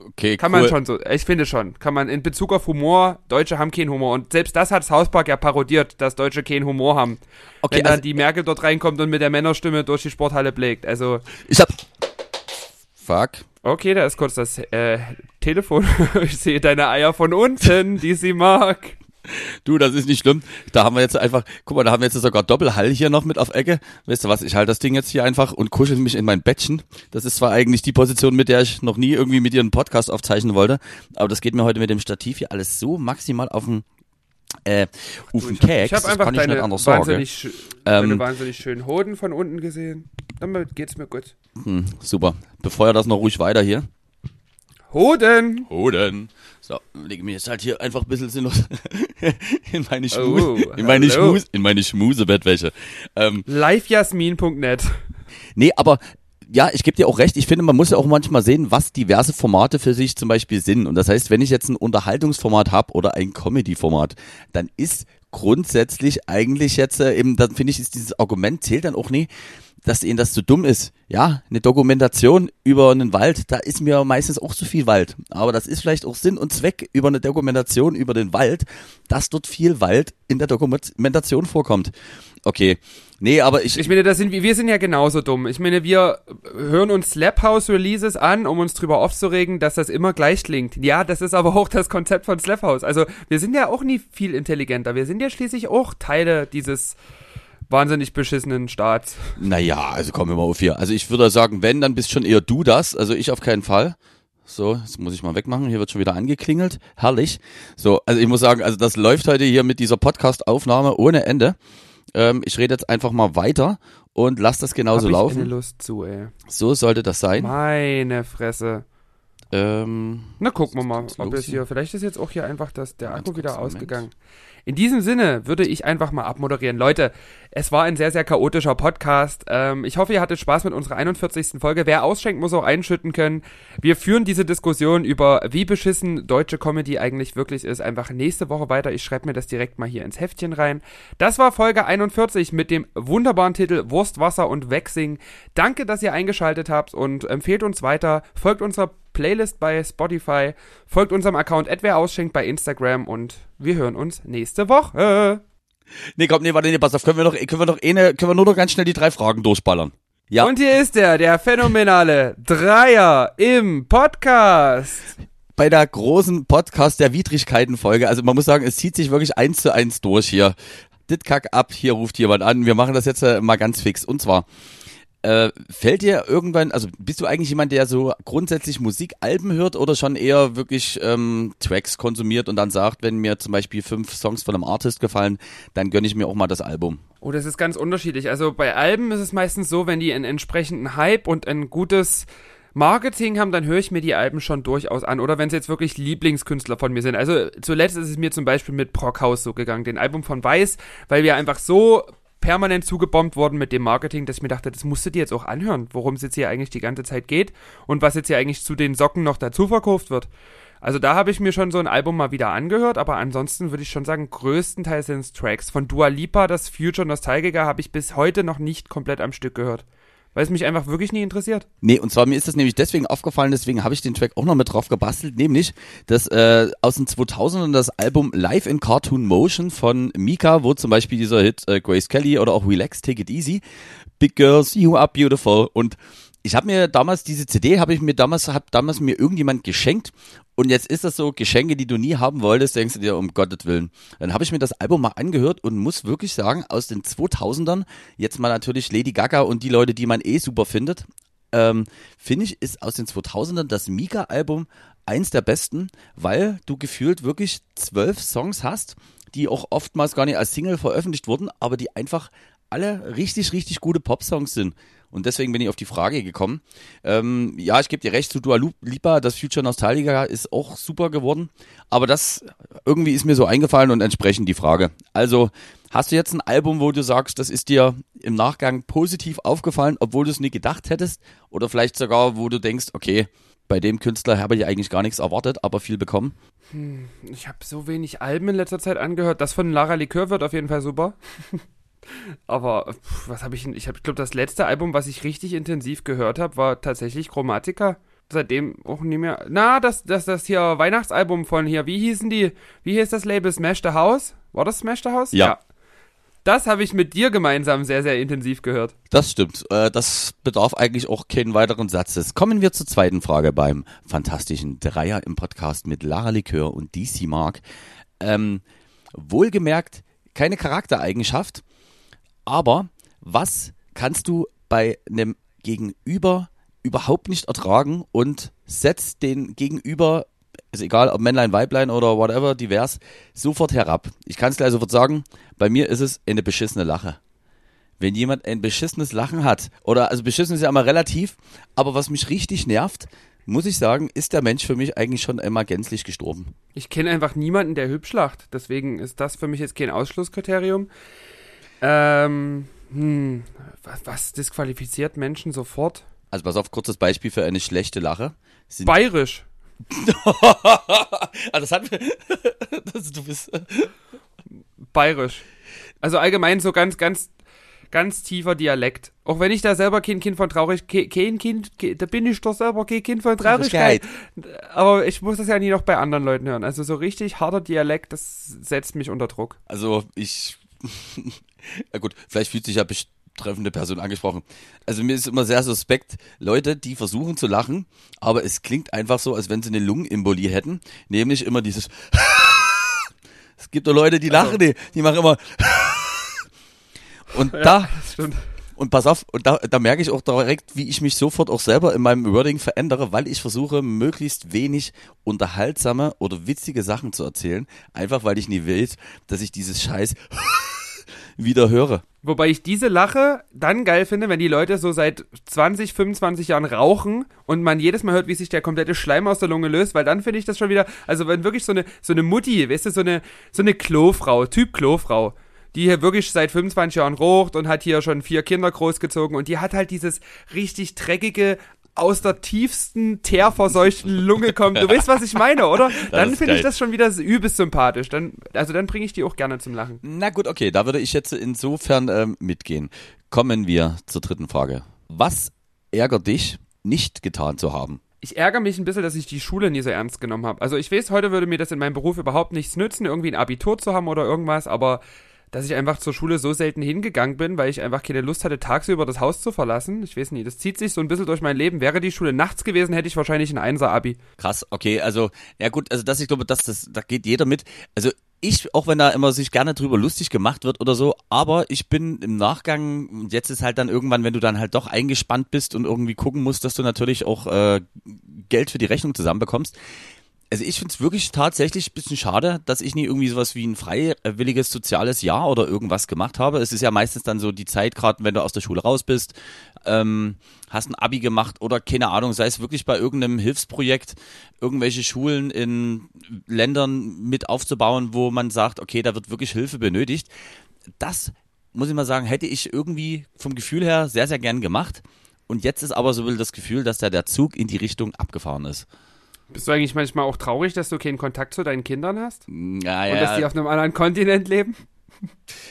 Speaker 1: Okay,
Speaker 2: Kann
Speaker 1: cool.
Speaker 2: man schon so, ich finde schon, kann man in Bezug auf Humor, Deutsche haben keinen Humor und selbst das hat South Park ja parodiert, dass Deutsche keinen Humor haben.
Speaker 1: Okay,
Speaker 2: Wenn dann
Speaker 1: also-
Speaker 2: die Merkel dort reinkommt und mit der Männerstimme durch die Sporthalle blägt. Also,
Speaker 1: Ich hab. Fuck.
Speaker 2: okay, da ist kurz das äh, Telefon. ich sehe deine Eier von unten, die sie mag.
Speaker 1: Du, das ist nicht schlimm. Da haben wir jetzt einfach, guck mal, da haben wir jetzt sogar Doppelhall hier noch mit auf Ecke. Weißt du was, ich halte das Ding jetzt hier einfach und kuschel mich in mein Bettchen. Das ist zwar eigentlich die Position, mit der ich noch nie irgendwie mit dir einen Podcast aufzeichnen wollte, aber das geht mir heute mit dem Stativ hier alles so maximal auf den äh, auf den Keks.
Speaker 2: Ich habe
Speaker 1: das
Speaker 2: einfach
Speaker 1: kann ich nicht
Speaker 2: deine
Speaker 1: anders sagen.
Speaker 2: wahnsinnig, schö-
Speaker 1: Ähm,
Speaker 2: deine wahnsinnig schönen Hoden von unten gesehen. Damit geht's mir gut.
Speaker 1: Hm, super. Befeuer das noch ruhig weiter hier.
Speaker 2: Hoden!
Speaker 1: Hoden. So, lege mich jetzt halt hier einfach ein bisschen sinnlos in meine,
Speaker 2: Oh,
Speaker 1: Schmu in meine,
Speaker 2: hallo.
Speaker 1: Schmus in meine Schmusebettwäsche. Ähm,
Speaker 2: livejasmin.net.
Speaker 1: Nee, aber ja, ich gebe dir auch recht. Ich finde, man muss ja auch manchmal sehen, was diverse Formate für sich zum Beispiel sind. Und das heißt, wenn ich jetzt ein Unterhaltungsformat habe oder ein Comedy-Format, dann ist grundsätzlich eigentlich jetzt äh, eben, dann finde ich, ist dieses Argument zählt dann auch nie, dass ihnen das zu dumm ist. Ja, eine Dokumentation über einen Wald, da ist mir meistens auch zu viel Wald. Aber das ist vielleicht auch Sinn und Zweck über eine Dokumentation über den Wald, dass dort viel Wald in der Dokumentation vorkommt. Okay. Nee, aber ich,
Speaker 2: Ich meine, das sind wir, sind ja genauso dumm. Ich meine, wir hören uns Slap House Releases an, um uns drüber aufzuregen, dass das immer gleich klingt. Ja, das ist aber auch das Konzept von Slap House. Also, wir sind ja auch nie viel intelligenter. Wir sind ja schließlich auch Teile dieses wahnsinnig beschissenen Staats.
Speaker 1: Naja, also kommen wir mal auf hier. Also ich würde sagen, wenn, dann bist schon eher du das. Also ich auf keinen Fall. So, jetzt muss ich mal wegmachen. Hier wird schon wieder angeklingelt. Herrlich. So, also ich muss sagen, also das läuft heute hier mit dieser Podcast-Aufnahme ohne Ende. Ähm, ich rede jetzt einfach mal weiter und lass das genauso
Speaker 2: Hab ich eine
Speaker 1: laufen.
Speaker 2: Lust zu, ey.
Speaker 1: So sollte das sein.
Speaker 2: Meine Fresse.
Speaker 1: Ähm,
Speaker 2: Na, gucken wir mal, ob es hier, vielleicht ist jetzt auch hier einfach das, der Akku wieder ausgegangen. In diesem Sinne würde ich einfach mal abmoderieren. Leute, es war ein sehr, sehr chaotischer Podcast. Ähm, ich hoffe, ihr hattet Spaß mit unserer 41. Folge. Wer ausschenkt, muss auch einschütten können. Wir führen diese Diskussion über, wie beschissen deutsche Comedy eigentlich wirklich ist, einfach nächste Woche weiter. Ich schreibe mir das direkt mal hier ins Heftchen rein. Das war Folge 41 mit dem wunderbaren Titel Wurst, Wasser und Waxing. Danke, dass ihr eingeschaltet habt und empfehlt uns weiter. Folgt unserer Playlist bei Spotify, folgt unserem Account Wer ausschenkt bei Instagram und wir hören uns nächste Woche.
Speaker 1: Nee, komm, nee, warte, nee, pass auf. Können wir noch, können wir noch eine, können wir nur noch ganz schnell die drei Fragen durchballern? Ja.
Speaker 2: Und hier ist er, der phänomenale Dreier im Podcast.
Speaker 1: bei der großen Podcast der Widrigkeiten-Folge. Also man muss sagen, es zieht sich wirklich eins zu eins durch hier. Dit kack ab, hier ruft jemand an. Wir machen das jetzt äh, mal ganz fix. Und zwar, äh, fällt dir irgendwann, also bist du eigentlich jemand, der so grundsätzlich Musikalben hört oder schon eher wirklich ähm, Tracks konsumiert und dann sagt, wenn mir zum Beispiel fünf Songs von einem Artist gefallen, dann gönne ich mir auch mal das Album.
Speaker 2: Oh, das ist ganz unterschiedlich. Also bei Alben ist es meistens so, wenn die einen entsprechenden Hype und ein gutes Marketing haben, dann höre ich mir die Alben schon durchaus an. Oder wenn es jetzt wirklich Lieblingskünstler von mir sind. Also zuletzt ist es mir zum Beispiel mit Brockhaus so gegangen, den Album von Weiß, weil wir einfach so permanent zugebombt wurden mit dem Marketing, dass ich mir dachte, das musst du dir jetzt auch anhören, worum es jetzt hier eigentlich die ganze Zeit geht und was jetzt hier eigentlich zu den Socken noch dazu verkauft wird. Also da habe ich mir schon so ein Album mal wieder angehört, aber ansonsten würde ich schon sagen, größtenteils sind es Tracks. Von Dua Lipa, das Future Nostalgica, habe ich bis heute noch nicht komplett am Stück gehört. Weil es mich einfach wirklich nie interessiert.
Speaker 1: Nee, und zwar mir ist das nämlich deswegen aufgefallen, deswegen habe ich den Track auch noch mit drauf gebastelt, nämlich das äh, aus den 2000ern das Album Live in Cartoon Motion von Mika, wo zum Beispiel dieser Hit äh, Grace Kelly oder auch Relax, Take It Easy, Big Girls, You Are Beautiful und ich habe mir damals diese CD habe ich mir damals hat damals mir irgendjemand geschenkt und jetzt ist das so Geschenke, die du nie haben wolltest, denkst du dir um Gottes Willen. Dann habe ich mir das Album mal angehört und muss wirklich sagen, aus den 2000ern jetzt mal natürlich Lady Gaga und die Leute, die man eh super findet, ähm, finde ich, ist aus den 2000ern das Mika-Album eins der besten, weil du gefühlt wirklich zwölf Songs hast, die auch oftmals gar nicht als Single veröffentlicht wurden, aber die einfach alle richtig, richtig gute Pop-Songs sind. Und deswegen bin ich auf die Frage gekommen. Ähm, ja, ich gebe dir recht, zu Dua Lipa, das Future Nostalgica ist auch super geworden. Aber das irgendwie ist mir so eingefallen und entsprechend die Frage. Also, hast du jetzt ein Album, wo du sagst, das ist dir im Nachgang positiv aufgefallen, obwohl du es nie gedacht hättest? Oder vielleicht sogar, wo du denkst, okay, bei dem Künstler habe ich eigentlich gar nichts erwartet, aber viel bekommen?
Speaker 2: Ich habe so wenig Alben in letzter Zeit angehört. Das von Lara Likör wird auf jeden Fall super. Aber pff, was habe ich denn? Ich habe, glaube, das letzte Album, was ich richtig intensiv gehört habe, war tatsächlich Chromatica. Seitdem auch nie mehr. Na, das, das, das hier Weihnachtsalbum von hier. Wie hießen die? Wie hieß das Label? Smash the House? War das Smash the House?
Speaker 1: Ja.
Speaker 2: Das habe ich mit dir gemeinsam sehr, sehr intensiv gehört.
Speaker 1: Das stimmt. Äh, das bedarf eigentlich auch keinen weiteren Satzes. Kommen wir zur zweiten Frage beim fantastischen Dreier im Podcast mit Lara Likör und DC Mark. Ähm, wohlgemerkt, keine Charaktereigenschaft, aber was kannst du bei einem Gegenüber überhaupt nicht ertragen und setzt den Gegenüber, ist egal ob Männlein, Weiblein oder whatever, divers, sofort herab. Ich kann es gleich sofort sagen, bei mir ist es eine beschissene Lache. Wenn jemand ein beschissenes Lachen hat, oder also beschissen ist ja immer relativ, aber was mich richtig nervt, muss ich sagen, ist der Mensch für mich eigentlich schon einmal gänzlich gestorben.
Speaker 2: Ich kenne einfach niemanden, der hübsch lacht. Deswegen ist das für mich jetzt kein Ausschlusskriterium. Ähm, hm, was, was disqualifiziert Menschen sofort?
Speaker 1: Also pass auf, kurzes Beispiel für eine schlechte Lache. Sind
Speaker 2: Bayerisch.
Speaker 1: ah, das hat das, du bist
Speaker 2: Bayerisch. Also allgemein so ganz, ganz, ganz tiefer Dialekt. Auch wenn ich da selber kein Kind von traurig, ke- kein Kind, da bin ich doch selber kein Kind von Traurigkeit. Aber ich muss das ja nie noch bei anderen Leuten hören. Also so richtig harter Dialekt, das setzt mich unter Druck.
Speaker 1: Also ich, ja gut, vielleicht fühlt sich ja betreffende Person angesprochen. Also mir ist immer sehr suspekt, Leute, die versuchen zu lachen, aber es klingt einfach so, als wenn sie eine Lungenembolie hätten, nämlich immer dieses Es gibt doch Leute, die lachen, die, die machen immer und da
Speaker 2: stimmt.
Speaker 1: und pass auf, und da, da merke ich auch direkt, wie ich mich sofort auch selber in meinem Wording verändere, weil ich versuche, möglichst wenig unterhaltsame oder witzige Sachen zu erzählen, einfach weil ich nie will, dass ich dieses Scheiß wieder höre.
Speaker 2: Wobei ich diese Lache dann geil finde, wenn die Leute so seit 20, 25 Jahren rauchen und man jedes Mal hört, wie sich der komplette Schleim aus der Lunge löst, weil dann finde ich das schon wieder, also wenn wirklich so eine, so eine Mutti, weißt du, so eine, so eine Klofrau, Typ Klofrau, die hier wirklich seit 25 Jahren raucht und hat hier schon vier Kinder großgezogen und die hat halt dieses richtig dreckige, aus der tiefsten, teerverseuchten Lunge kommt. Du weißt, was ich meine, oder? Dann finde ich das schon wieder übelst sympathisch. Dann, also dann bringe ich die auch gerne zum Lachen.
Speaker 1: Na gut, okay, da würde ich jetzt insofern ähm, mitgehen. Kommen wir zur dritten Frage. Was ärgert dich, nicht getan zu haben?
Speaker 2: ich ärgere mich ein bisschen, dass ich die Schule nie so ernst genommen habe. Also ich weiß, heute würde mir das in meinem Beruf überhaupt nichts nützen, irgendwie ein Abitur zu haben oder irgendwas, aber dass ich einfach zur Schule so selten hingegangen bin, weil ich einfach keine Lust hatte, tagsüber das Haus zu verlassen. Ich weiß nicht, das zieht sich so ein bisschen durch mein Leben. Wäre die Schule nachts gewesen, hätte ich wahrscheinlich ein Einser-Abi.
Speaker 1: Krass, okay, also, ja gut, also das, ich glaube, das, das, da geht jeder mit. Also ich, auch wenn da immer sich gerne drüber lustig gemacht wird oder so, aber ich bin im Nachgang, und jetzt ist halt dann irgendwann, wenn du dann halt doch eingespannt bist und irgendwie gucken musst, dass du natürlich auch äh, Geld für die Rechnung zusammenbekommst. Also ich finde es wirklich tatsächlich ein bisschen schade, dass ich nie irgendwie sowas wie ein freiwilliges soziales Jahr oder irgendwas gemacht habe. Es ist ja meistens dann so die Zeit, gerade wenn du aus der Schule raus bist, ähm, hast ein Abi gemacht oder keine Ahnung, sei es wirklich bei irgendeinem Hilfsprojekt, irgendwelche Schulen in Ländern mit aufzubauen, wo man sagt, okay, da wird wirklich Hilfe benötigt. Das, muss ich mal sagen, hätte ich irgendwie vom Gefühl her sehr, sehr gern gemacht. Und jetzt ist aber so das Gefühl, dass da der Zug in die Richtung abgefahren ist.
Speaker 2: Bist du eigentlich manchmal auch traurig, dass du keinen Kontakt zu deinen Kindern hast?
Speaker 1: Ja,
Speaker 2: Und
Speaker 1: ja,
Speaker 2: dass die auf einem anderen Kontinent leben?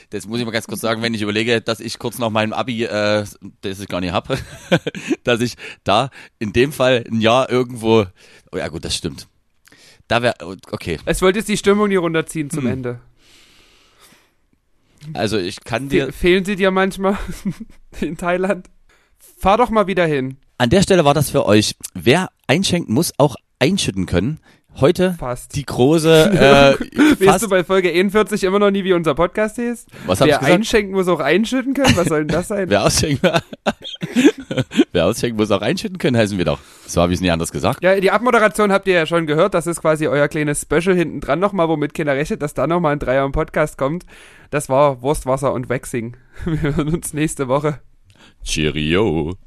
Speaker 1: Das muss ich mal ganz kurz sagen, wenn ich überlege, dass ich kurz nach meinem Abi, äh, das ich gar nicht hab, dass ich da in dem Fall ein Jahr irgendwo, oh ja gut, das stimmt. Da wäre, okay,
Speaker 2: Es wollte jetzt die Stimmung nie runterziehen zum
Speaker 1: Hm.
Speaker 2: Ende.
Speaker 1: also ich kann
Speaker 2: Fe
Speaker 1: dir,
Speaker 2: fehlen sie dir manchmal in Thailand? Fahr doch mal wieder hin.
Speaker 1: an der Stelle war das für euch, wer einschenkt, muss auch einschütten können. Heute
Speaker 2: Fast.
Speaker 1: die große, äh,
Speaker 2: Weißt du bei Folge 41 immer noch nie, wie unser Podcast hieß?
Speaker 1: was
Speaker 2: Wer einschenken muss auch einschütten können? Was soll denn das sein?
Speaker 1: Wer ausschenkt, wer ausschenkt, muss auch einschütten können, heißen wir doch. So habe ich es nie anders gesagt.
Speaker 2: Ja, die Abmoderation habt ihr ja schon gehört. Das ist quasi euer kleines Special hinten dran nochmal, womit keiner rechnet, dass da nochmal ein Dreier im Podcast kommt. Das war Wurst, Wasser und Waxing. Wir hören uns nächste Woche.
Speaker 1: Cheerio.